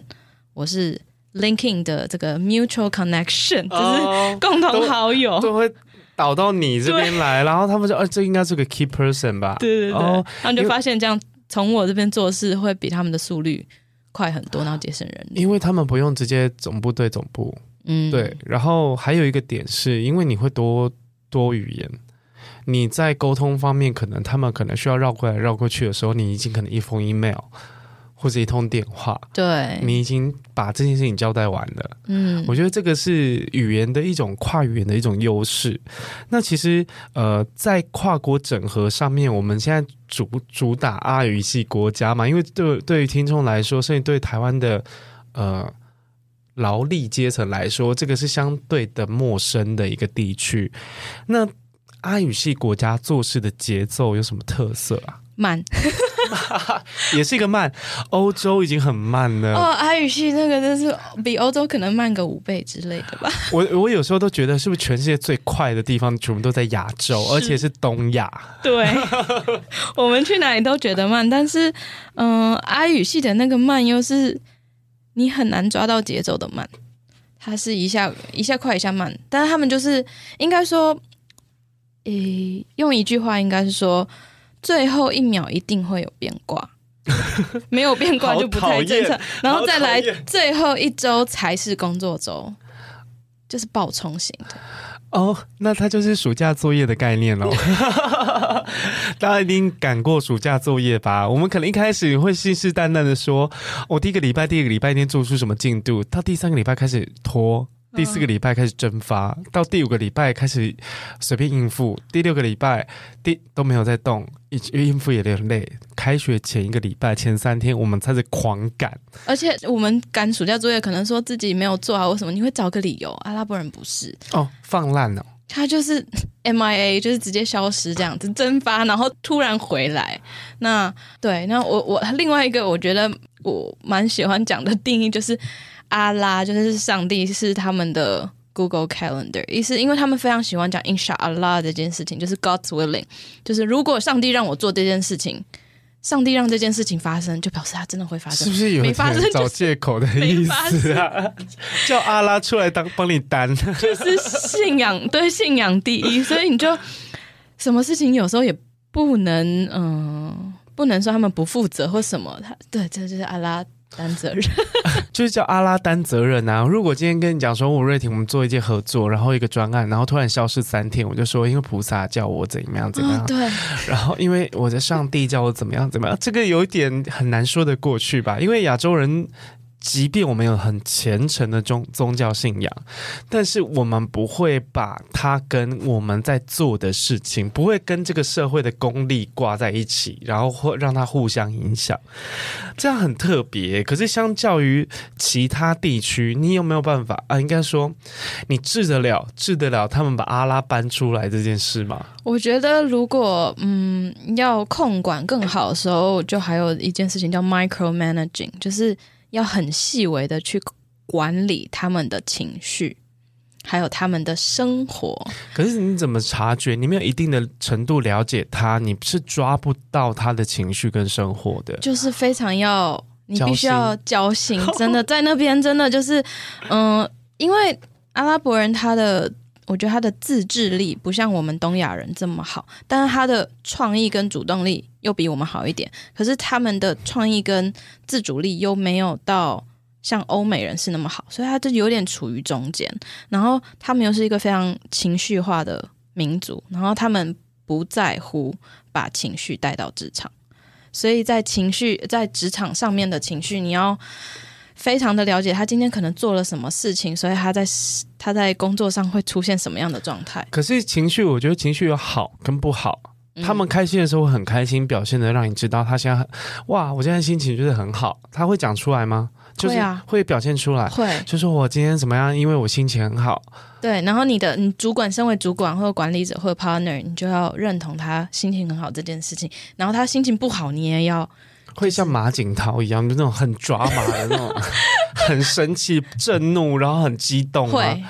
我是 LinkedIn 的这个 mutual connection，就是共同好友，都会。导到你这边来，然后他们说：“啊，这应该是个 key person 吧？”对对对，然后就发现这样从我这边做事会比他们的速率快很多，然后节省人力。因为他们不用直接总部对总部，嗯，对。然后还有一个点是，因为你会多多语言，你在沟通方面，可能他们可能需要绕过来绕过去的时候，你已经可能一封 email。或者一通电话，对，你已经把这件事情交代完了。嗯，我觉得这个是语言的一种跨语言的一种优势。那其实呃，在跨国整合上面，我们现在主主打阿语系国家嘛，因为对对于听众来说，甚至对台湾的呃劳力阶层来说，这个是相对的陌生的一个地区。那阿语系国家做事的节奏有什么特色啊？慢。也是一个慢，欧洲已经很慢了。哦，阿语系那个真是比欧洲可能慢个五倍之类的吧。我我有时候都觉得，是不是全世界最快的地方全部都在亚洲，而且是东亚？对，我们去哪里都觉得慢，但是，嗯、呃，阿语系的那个慢又是你很难抓到节奏的慢，它是一下一下快一下慢，但是他们就是应该说，诶，用一句话应该是说。最后一秒一定会有变卦，没有变卦就不太正常。然后再来最后一周才是工作周，就是爆冲型的。哦，那它就是暑假作业的概念喽。大家一定赶过暑假作业吧？我们可能一开始会信誓旦旦的说，我第一个礼拜、第二个礼拜一定做出什么进度，到第三个礼拜开始拖。第四个礼拜开始蒸发，到第五个礼拜开始随便应付，第六个礼拜第都没有在动，应付也有点累。开学前一个礼拜前三天，我们开始狂赶，而且我们赶暑假作业，可能说自己没有做好，为什么？你会找个理由。阿拉伯人不是哦，放烂了，他就是 MIA，就是直接消失这样子蒸发，然后突然回来。那对，那我我另外一个我觉得我蛮喜欢讲的定义就是。阿拉就是上帝，是他们的 Google Calendar，意思因为他们非常喜欢讲 Inshallah 这件事情，就是 God's willing，就是如果上帝让我做这件事情，上帝让这件事情发生，就表示他真的会发生，是不是有点找借口的意思啊？叫阿拉出来当帮你担，就是信仰 对信仰第一，所以你就什么事情有时候也不能嗯，不能说他们不负责或什么，他对，这就是阿拉。担责任 就是叫阿拉担责任啊！如果今天跟你讲说，我瑞婷，我们做一件合作，然后一个专案，然后突然消失三天，我就说因为菩萨叫我怎么样怎么样，哦、对，然后因为我的上帝叫我怎么样怎么样，这个有一点很难说得过去吧？因为亚洲人。即便我们有很虔诚的宗宗教信仰，但是我们不会把它跟我们在做的事情，不会跟这个社会的功利挂在一起，然后会让它互相影响，这样很特别。可是相较于其他地区，你有没有办法啊？应该说，你治得了治得了他们把阿拉搬出来这件事吗？我觉得，如果嗯要控管更好的时候，就还有一件事情叫 micromanaging，就是。要很细微的去管理他们的情绪，还有他们的生活。可是你怎么察觉？你没有一定的程度了解他，你是抓不到他的情绪跟生活的。就是非常要，你必须要交心，真的在那边真的就是，嗯、呃，因为阿拉伯人他的。我觉得他的自制力不像我们东亚人这么好，但是他的创意跟主动力又比我们好一点。可是他们的创意跟自主力又没有到像欧美人士那么好，所以他就有点处于中间。然后他们又是一个非常情绪化的民族，然后他们不在乎把情绪带到职场，所以在情绪在职场上面的情绪，你要。非常的了解他今天可能做了什么事情，所以他在他在工作上会出现什么样的状态。可是情绪，我觉得情绪有好跟不好。他们开心的时候很开心，表现的让你知道他现在很哇，我现在心情就是很好。他会讲出来吗？就是会表现出来，会、啊。就是我今天怎么样，因为我心情很好。对，然后你的你主管身为主管或者管理者或者 partner，你就要认同他心情很好这件事情。然后他心情不好，你也要。会像马景涛一样，就那种很抓马的那种，很生气、震怒，然后很激动。会，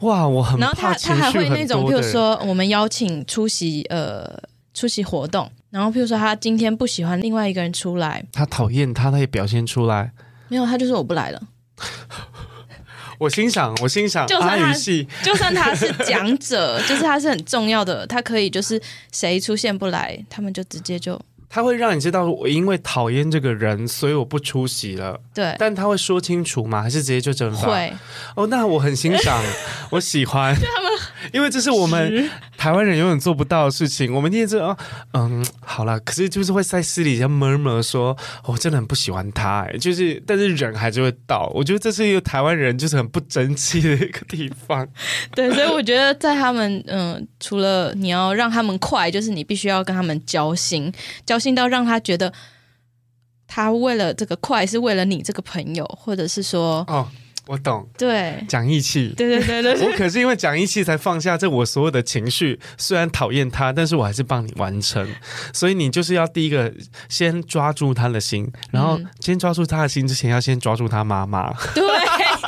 哇，我很。然后他他还会那种，譬如说我们邀请出席呃出席活动，然后譬如说他今天不喜欢另外一个人出来，他讨厌他，他也表现出来。没有，他就说我不来了。我欣赏，我心想，阿语系，就算他是讲者，就是他是很重要的，他可以就是谁出现不来，他们就直接就。他会让你知道，我因为讨厌这个人，所以我不出席了。对，但他会说清楚吗？还是直接就蒸发？会。哦，那我很欣赏，我喜欢。因为这是我们台湾人永远做不到的事情。我们今天知道，嗯，好了，可是就是会在私底下 murmur 说，我、哦、真的很不喜欢他。哎，就是，但是人还是会到。我觉得这是一个台湾人就是很不争气的一个地方。对，所以我觉得在他们，嗯，除了你要让他们快，就是你必须要跟他们交心，交心到让他觉得他为了这个快是为了你这个朋友，或者是说，哦。我懂，对，讲义气，对对对对，我可是因为讲义气才放下这我所有的情绪，虽然讨厌他，但是我还是帮你完成。所以你就是要第一个先抓住他的心，然后先抓住他的心之前，要先抓住他妈妈。对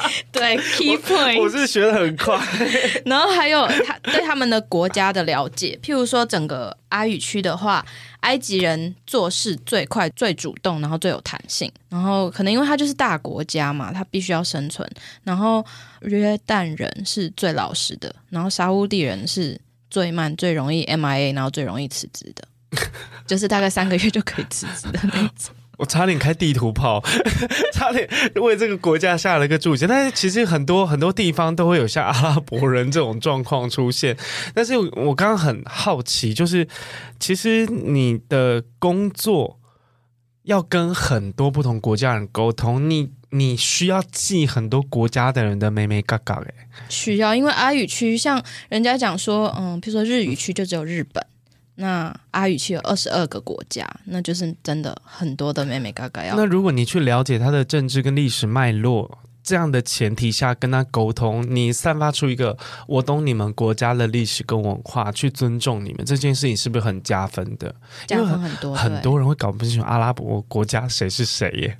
对，key point，我，我是学的很快。然后还有他对他们的国家的了解，譬如说整个阿语区的话。埃及人做事最快、最主动，然后最有弹性。然后可能因为他就是大国家嘛，他必须要生存。然后约旦人是最老实的，然后沙乌地人是最慢、最容易 MIA，然后最容易辞职的，就是大概三个月就可以辞职的那种。我差点开地图炮，差点为这个国家下了个注解。但是其实很多很多地方都会有像阿拉伯人这种状况出现。但是我刚刚很好奇，就是其实你的工作要跟很多不同国家人沟通，你你需要记很多国家的人的眉眉角角诶。需要，因为阿语区像人家讲说，嗯，比如说日语区就只有日本。那阿语去有二十二个国家，那就是真的很多的妹妹嘎嘎要。那如果你去了解他的政治跟历史脉络，这样的前提下跟他沟通，你散发出一个我懂你们国家的历史跟文化，去尊重你们这件事情，是不是很加分的？加分很多，很多人会搞不清楚阿拉伯国家谁是谁耶。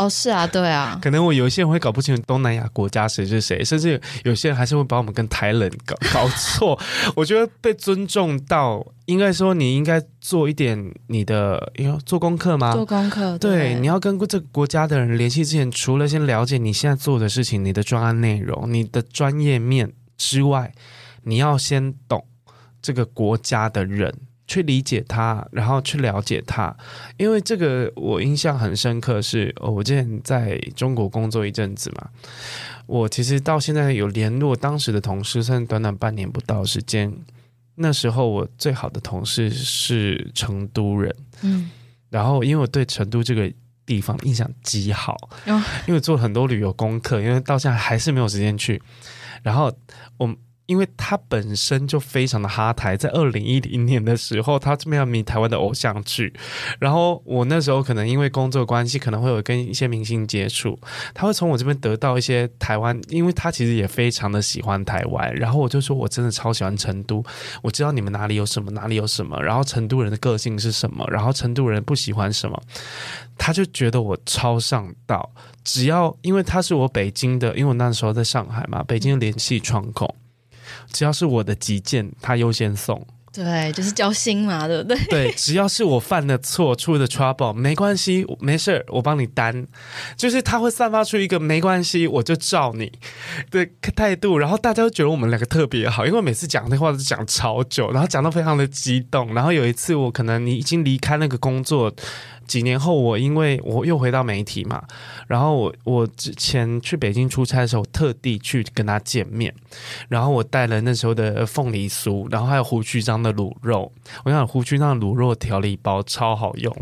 哦，是啊，对啊，可能我有一些人会搞不清楚东南亚国家谁是谁，甚至有些人还是会把我们跟台人搞搞错。我觉得被尊重到，应该说你应该做一点你的，因为做功课吗？做功课，对，对，你要跟这个国家的人联系之前，除了先了解你现在做的事情、你的专案内容、你的专业面之外，你要先懂这个国家的人。去理解他，然后去了解他，因为这个我印象很深刻是，是我之前在中国工作一阵子嘛，我其实到现在有联络当时的同事，算短短半年不到时间。那时候我最好的同事是成都人，嗯，然后因为我对成都这个地方印象极好，哦，因为做了很多旅游功课，因为到现在还是没有时间去，然后我。因为他本身就非常的哈台，在二零一零年的时候，他这边要迷台湾的偶像剧，然后我那时候可能因为工作关系，可能会有跟一些明星接触，他会从我这边得到一些台湾，因为他其实也非常的喜欢台湾，然后我就说我真的超喜欢成都，我知道你们哪里有什么，哪里有什么，然后成都人的个性是什么，然后成都人不喜欢什么，他就觉得我超上道，只要因为他是我北京的，因为我那时候在上海嘛，北京的联系窗口。只要是我的急件，他优先送。对，就是交心嘛，对不对？对，只要是我犯的错，出的 trouble，没关系，没事，我帮你担。就是他会散发出一个没关系，我就照你的态度，然后大家都觉得我们两个特别好，因为每次讲那话都讲超久，然后讲到非常的激动。然后有一次，我可能你已经离开那个工作。几年后，我因为我又回到媒体嘛，然后我我之前去北京出差的时候，特地去跟他见面，然后我带了那时候的凤梨酥，然后还有胡须张的卤肉。我想胡须张的卤肉调理包超好用，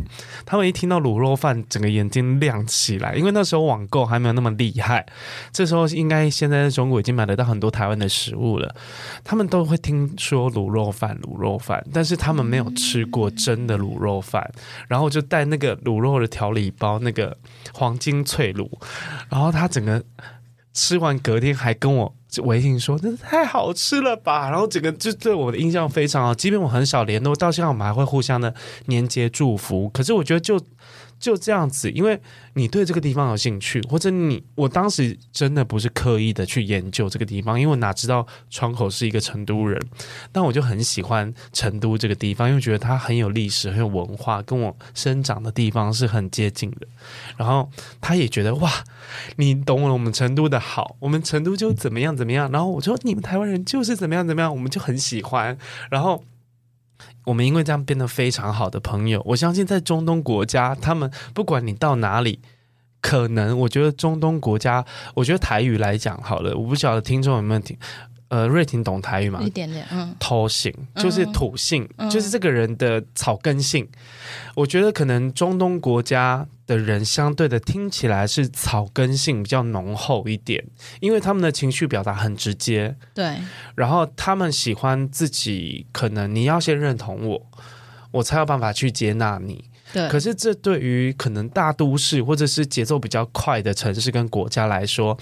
他们一听到卤肉饭，整个眼睛亮起来，因为那时候网购还没有那么厉害，这时候应该现在在中国已经买得到很多台湾的食物了，他们都会听说卤肉饭卤肉饭，但是他们没有吃过真的卤肉饭，然后就带那。那个卤肉的调理包，那个黄金脆卤，然后他整个吃完，隔天还跟我微信说：“真的太好吃了吧！”然后整个就对我的印象非常好，即便我很少联络，到现在我们还会互相的连接祝福。可是我觉得就。就这样子，因为你对这个地方有兴趣，或者你我当时真的不是刻意的去研究这个地方，因为我哪知道窗口是一个成都人，但我就很喜欢成都这个地方，因为觉得它很有历史、很有文化，跟我生长的地方是很接近的。然后他也觉得哇，你懂我们成都的好，我们成都就怎么样怎么样。然后我说你们台湾人就是怎么样怎么样，我们就很喜欢。然后。我们因为这样变得非常好的朋友。我相信在中东国家，他们不管你到哪里，可能我觉得中东国家，我觉得台语来讲好了，我不晓得听众有没有听。呃，瑞婷懂台语吗？一点点，嗯，偷性就是土性，嗯、就是这个人的草根性。嗯、我觉得可能中东国家的人相对的听起来是草根性比较浓厚一点，因为他们的情绪表达很直接。对，然后他们喜欢自己，可能你要先认同我，我才有办法去接纳你。对，可是这对于可能大都市或者是节奏比较快的城市跟国家来说，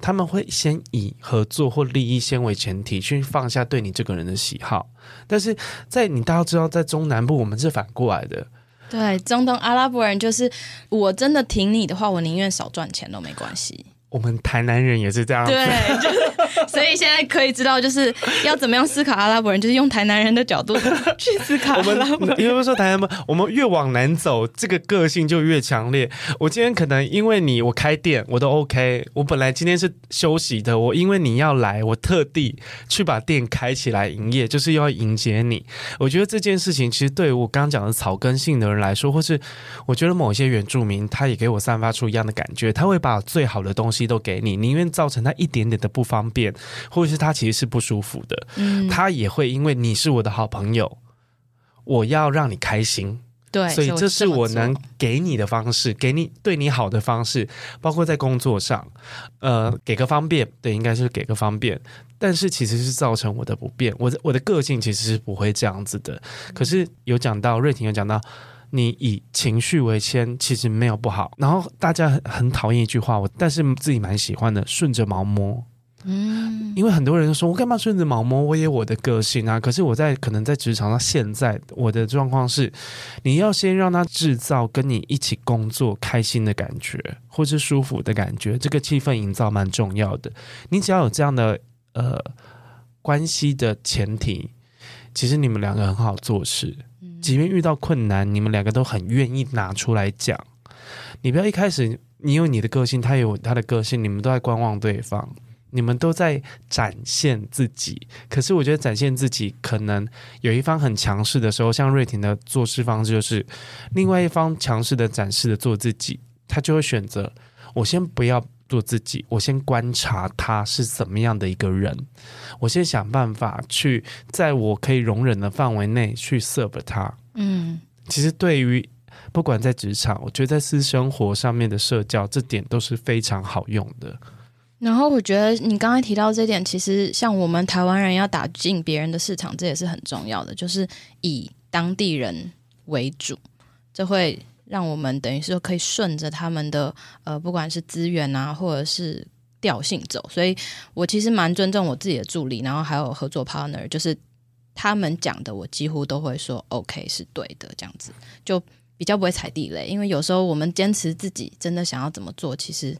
他们会先以合作或利益先为前提，去放下对你这个人的喜好。但是在你大家知道，在中南部我们是反过来的。对，中东阿拉伯人就是，我真的挺你的话，我宁愿少赚钱都没关系。我们台南人也是这样子，对，就是，所以现在可以知道，就是要怎么样思考阿拉伯人，就是用台南人的角度 去思考阿拉伯人。因为说台南嘛，我们越往南走，这个个性就越强烈。我今天可能因为你，我开店，我都 OK。我本来今天是休息的，我因为你要来，我特地去把店开起来营业，就是要迎接你。我觉得这件事情，其实对于我刚刚讲的草根性的人来说，或是我觉得某些原住民，他也给我散发出一样的感觉，他会把最好的东西。都给你，宁愿造成他一点点的不方便，或者是他其实是不舒服的，嗯，他也会因为你是我的好朋友，我要让你开心，对，所以这是我能给你的方式，给你对你好的方式，包括在工作上，呃，给个方便，对，应该是给个方便，但是其实是造成我的不便，我的我的个性其实是不会这样子的，可是有讲到瑞婷有讲到。你以情绪为先，其实没有不好。然后大家很讨厌一句话，我但是自己蛮喜欢的，顺着毛摸。嗯，因为很多人说，我干嘛顺着毛摸？我也有我的个性啊。可是我在可能在职场上，现在我的状况是，你要先让他制造跟你一起工作开心的感觉，或是舒服的感觉，这个气氛营造蛮重要的。你只要有这样的呃关系的前提，其实你们两个很好做事。即便遇到困难，你们两个都很愿意拿出来讲。你不要一开始你有你的个性，他有他的个性，你们都在观望对方，你们都在展现自己。可是我觉得展现自己，可能有一方很强势的时候，像瑞婷的做事方式就是，另外一方强势的展示的做自己，他就会选择我先不要。做自己，我先观察他是怎么样的一个人，我先想办法去在我可以容忍的范围内去 serve 他。嗯，其实对于不管在职场，我觉得在私生活上面的社交，这点都是非常好用的。然后我觉得你刚才提到这点，其实像我们台湾人要打进别人的市场，这也是很重要的，就是以当地人为主，这会。让我们等于是可以顺着他们的呃，不管是资源啊，或者是调性走。所以我其实蛮尊重我自己的助理，然后还有合作 partner，就是他们讲的，我几乎都会说 OK 是对的，这样子就比较不会踩地雷。因为有时候我们坚持自己真的想要怎么做，其实。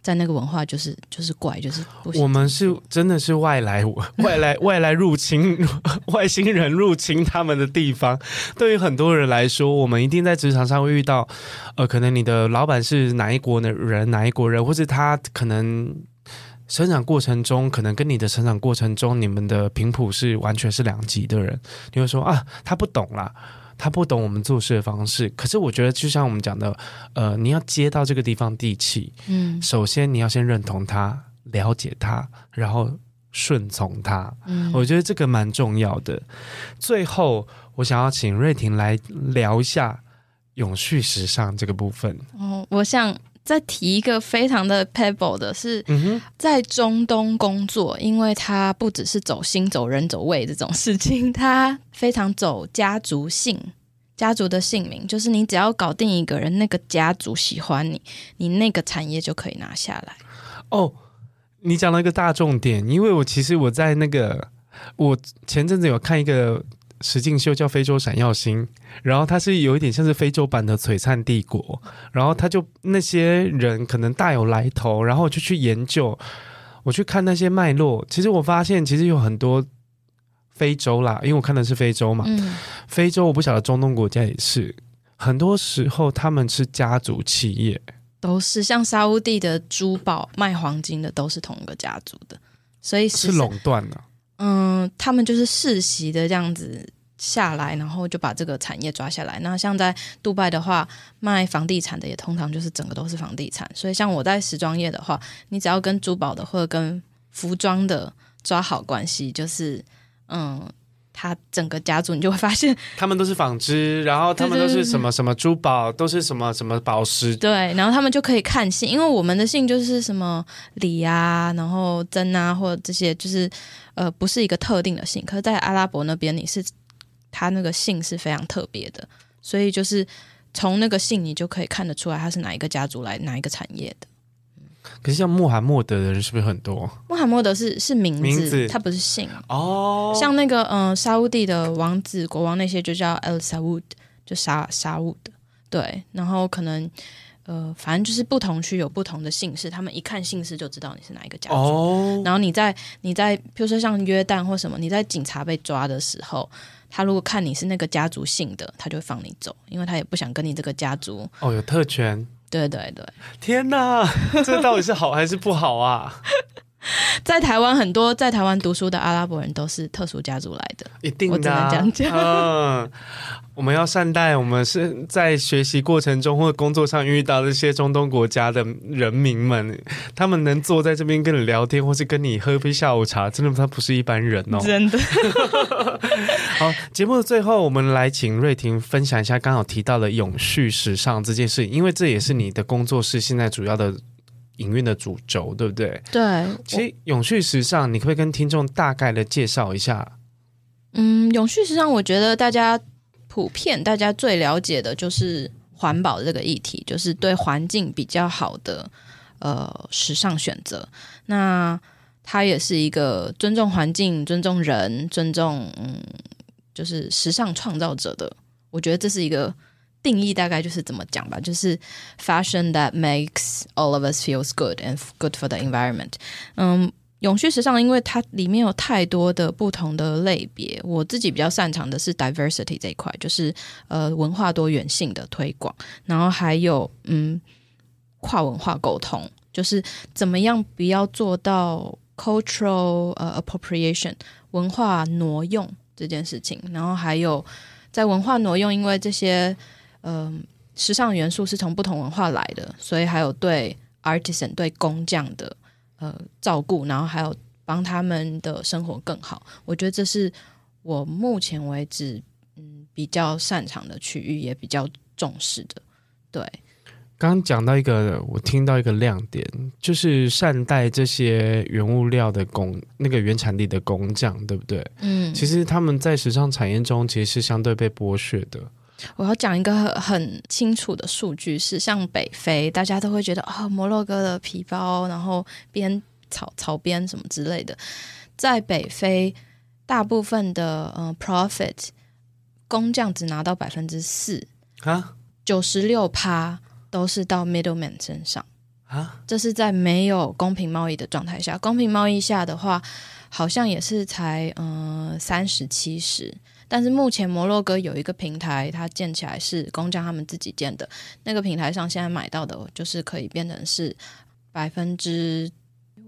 在那个文化就是就是怪，就是我们是真的是外来 外来外来入侵 外星人入侵他们的地方。对于很多人来说，我们一定在职场上会遇到，呃，可能你的老板是哪一国的人，哪一国人，或者他可能成长过程中，可能跟你的成长过程中，你们的频谱是完全是两极的人。你会说啊，他不懂啦。他不懂我们做事的方式，可是我觉得就像我们讲的，呃，你要接到这个地方地气，嗯，首先你要先认同他，了解他，然后顺从他，嗯，我觉得这个蛮重要的。最后，我想要请瑞婷来聊一下永续时尚这个部分。哦，我想再提一个非常的 pebble 的是，嗯，在中东工作，因为他不只是走心、走人、走位这种事情，他非常走家族性，家族的姓名，就是你只要搞定一个人，那个家族喜欢你，你那个产业就可以拿下来。哦，你讲了一个大重点，因为我其实我在那个，我前阵子有看一个。实境秀叫《非洲闪耀星》，然后它是有一点像是非洲版的《璀璨帝国》，然后他就那些人可能大有来头，然后我就去研究，我去看那些脉络。其实我发现，其实有很多非洲啦，因为我看的是非洲嘛，嗯、非洲我不晓得中东国家也是，很多时候他们是家族企业，都是像沙乌地的珠宝卖黄金的都是同一个家族的，所以是垄断的。嗯，他们就是世袭的这样子下来，然后就把这个产业抓下来。那像在杜拜的话，卖房地产的也通常就是整个都是房地产。所以像我在时装业的话，你只要跟珠宝的或者跟服装的抓好关系，就是嗯，他整个家族你就会发现，他们都是纺织，然后他们都是什么什么珠宝，都是什么什么宝石。对，然后他们就可以看姓，因为我们的姓就是什么李啊，然后曾啊，或者这些就是呃不是一个特定的姓。可是，在阿拉伯那边，你是。他那个姓是非常特别的，所以就是从那个姓你就可以看得出来他是哪一个家族来哪一个产业的。可是像穆罕默德的人是不是很多？穆罕默德是是名字，名字，他不是姓哦。像那个嗯、呃，沙乌地的王子国王那些就叫 El Saud，就沙沙乌的。对，然后可能呃，反正就是不同区有不同的姓氏，他们一看姓氏就知道你是哪一个家族。哦。然后你在你在，比如说像约旦或什么，你在警察被抓的时候。他如果看你是那个家族姓的，他就会放你走，因为他也不想跟你这个家族哦，有特权。对对对，天哪，这到底是好还是不好啊？在台湾，很多在台湾读书的阿拉伯人都是特殊家族来的，一定的，我只能这样讲。嗯，我们要善待我们是在学习过程中或者工作上遇到这些中东国家的人民们，他们能坐在这边跟你聊天，或是跟你喝杯下午茶，真的他不是一般人哦，真的。好，节目的最后，我们来请瑞婷分享一下刚好提到的永续时尚这件事，因为这也是你的工作室现在主要的。营运的主轴，对不对？对，其实永续时尚，你可不可以跟听众大概的介绍一下？嗯，永续时尚，我觉得大家普遍大家最了解的就是环保这个议题，就是对环境比较好的呃时尚选择。那它也是一个尊重环境、尊重人、尊重嗯，就是时尚创造者的。我觉得这是一个。定义大概就是怎么讲吧，就是 fashion that makes all of us feels good and good for the environment。嗯，永续时尚，因为它里面有太多的不同的类别，我自己比较擅长的是 diversity 这一块，就是呃文化多元性的推广，然后还有嗯跨文化沟通，就是怎么样不要做到 cultural 呃 appropriation 文化挪用这件事情，然后还有在文化挪用，因为这些。嗯、呃，时尚元素是从不同文化来的，所以还有对 artisan 对工匠的呃照顾，然后还有帮他们的生活更好。我觉得这是我目前为止嗯比较擅长的区域，也比较重视的。对，刚刚讲到一个，我听到一个亮点，就是善待这些原物料的工，那个原产地的工匠，对不对？嗯，其实他们在时尚产业中其实是相对被剥削的。我要讲一个很清楚的数据，是像北非，大家都会觉得啊、哦，摩洛哥的皮包，然后边草草边什么之类的，在北非，大部分的呃 profit 工匠只拿到百分之四啊，九十六趴都是到 middleman 身上。啊，这是在没有公平贸易的状态下，公平贸易下的话，好像也是才嗯三十七十。呃但是目前摩洛哥有一个平台，它建起来是工匠他们自己建的。那个平台上现在买到的，就是可以变成是百分之，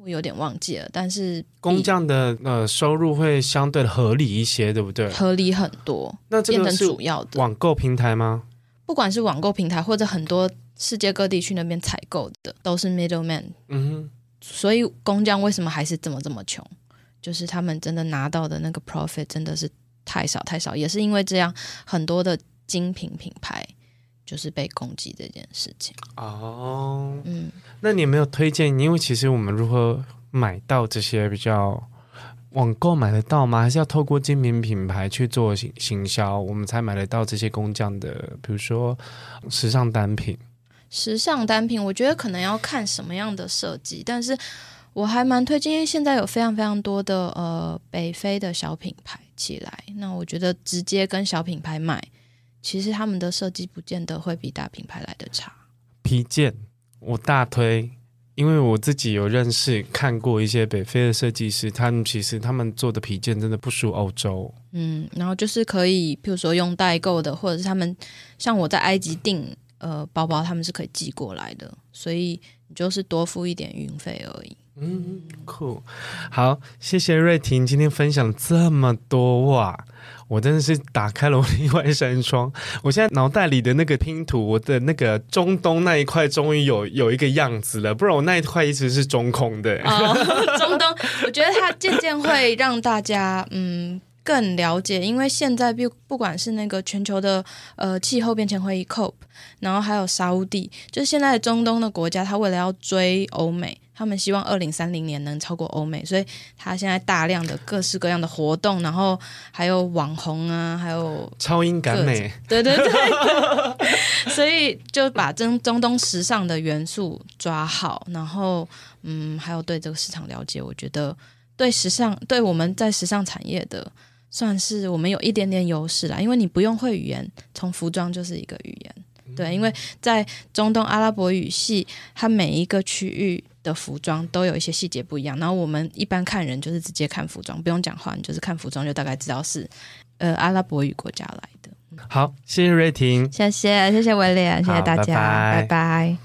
我有点忘记了。但是工匠的呃收入会相对合理一些，对不对？合理很多。那这个是主要的网购平台吗？不管是网购平台或者很多世界各地去那边采购的，都是 middleman。嗯哼。所以工匠为什么还是这么这么穷？就是他们真的拿到的那个 profit 真的是。太少太少，也是因为这样，很多的精品品牌就是被攻击这件事情。哦，嗯，那你有没有推荐？因为其实我们如何买到这些比较网购买得到吗？还是要透过精品品牌去做行行销，我们才买得到这些工匠的，比如说时尚单品？时尚单品，我觉得可能要看什么样的设计，但是。我还蛮推荐，因为现在有非常非常多的呃北非的小品牌起来，那我觉得直接跟小品牌买，其实他们的设计不见得会比大品牌来的差。皮件我大推，因为我自己有认识看过一些北非的设计师，他们其实他们做的皮件真的不输欧洲。嗯，然后就是可以，譬如说用代购的，或者是他们像我在埃及订呃包包，他们是可以寄过来的，所以你就是多付一点运费而已。嗯，酷，好，谢谢瑞婷今天分享这么多哇，我真的是打开了我另外一扇窗。我现在脑袋里的那个拼图，我的那个中东那一块终于有有一个样子了，不然我那一块一直是中空的。中东，我觉得它渐渐会让大家嗯。更了解，因为现在不不管是那个全球的呃气候变迁会议 COP，然后还有沙乌地，就是现在中东的国家，他为了要追欧美，他们希望二零三零年能超过欧美，所以他现在大量的各式各样的活动，然后还有网红啊，还有超英赶美，对对对，对，所以就把中中东时尚的元素抓好，然后嗯，还有对这个市场了解，我觉得对时尚，对我们在时尚产业的。算是我们有一点点优势啦，因为你不用会语言，从服装就是一个语言。对，因为在中东阿拉伯语系，它每一个区域的服装都有一些细节不一样。然后我们一般看人就是直接看服装，不用讲话，你就是看服装就大概知道是呃阿拉伯语国家来的。好，谢谢瑞婷，谢谢谢谢威廉，谢谢大家，拜拜。拜拜。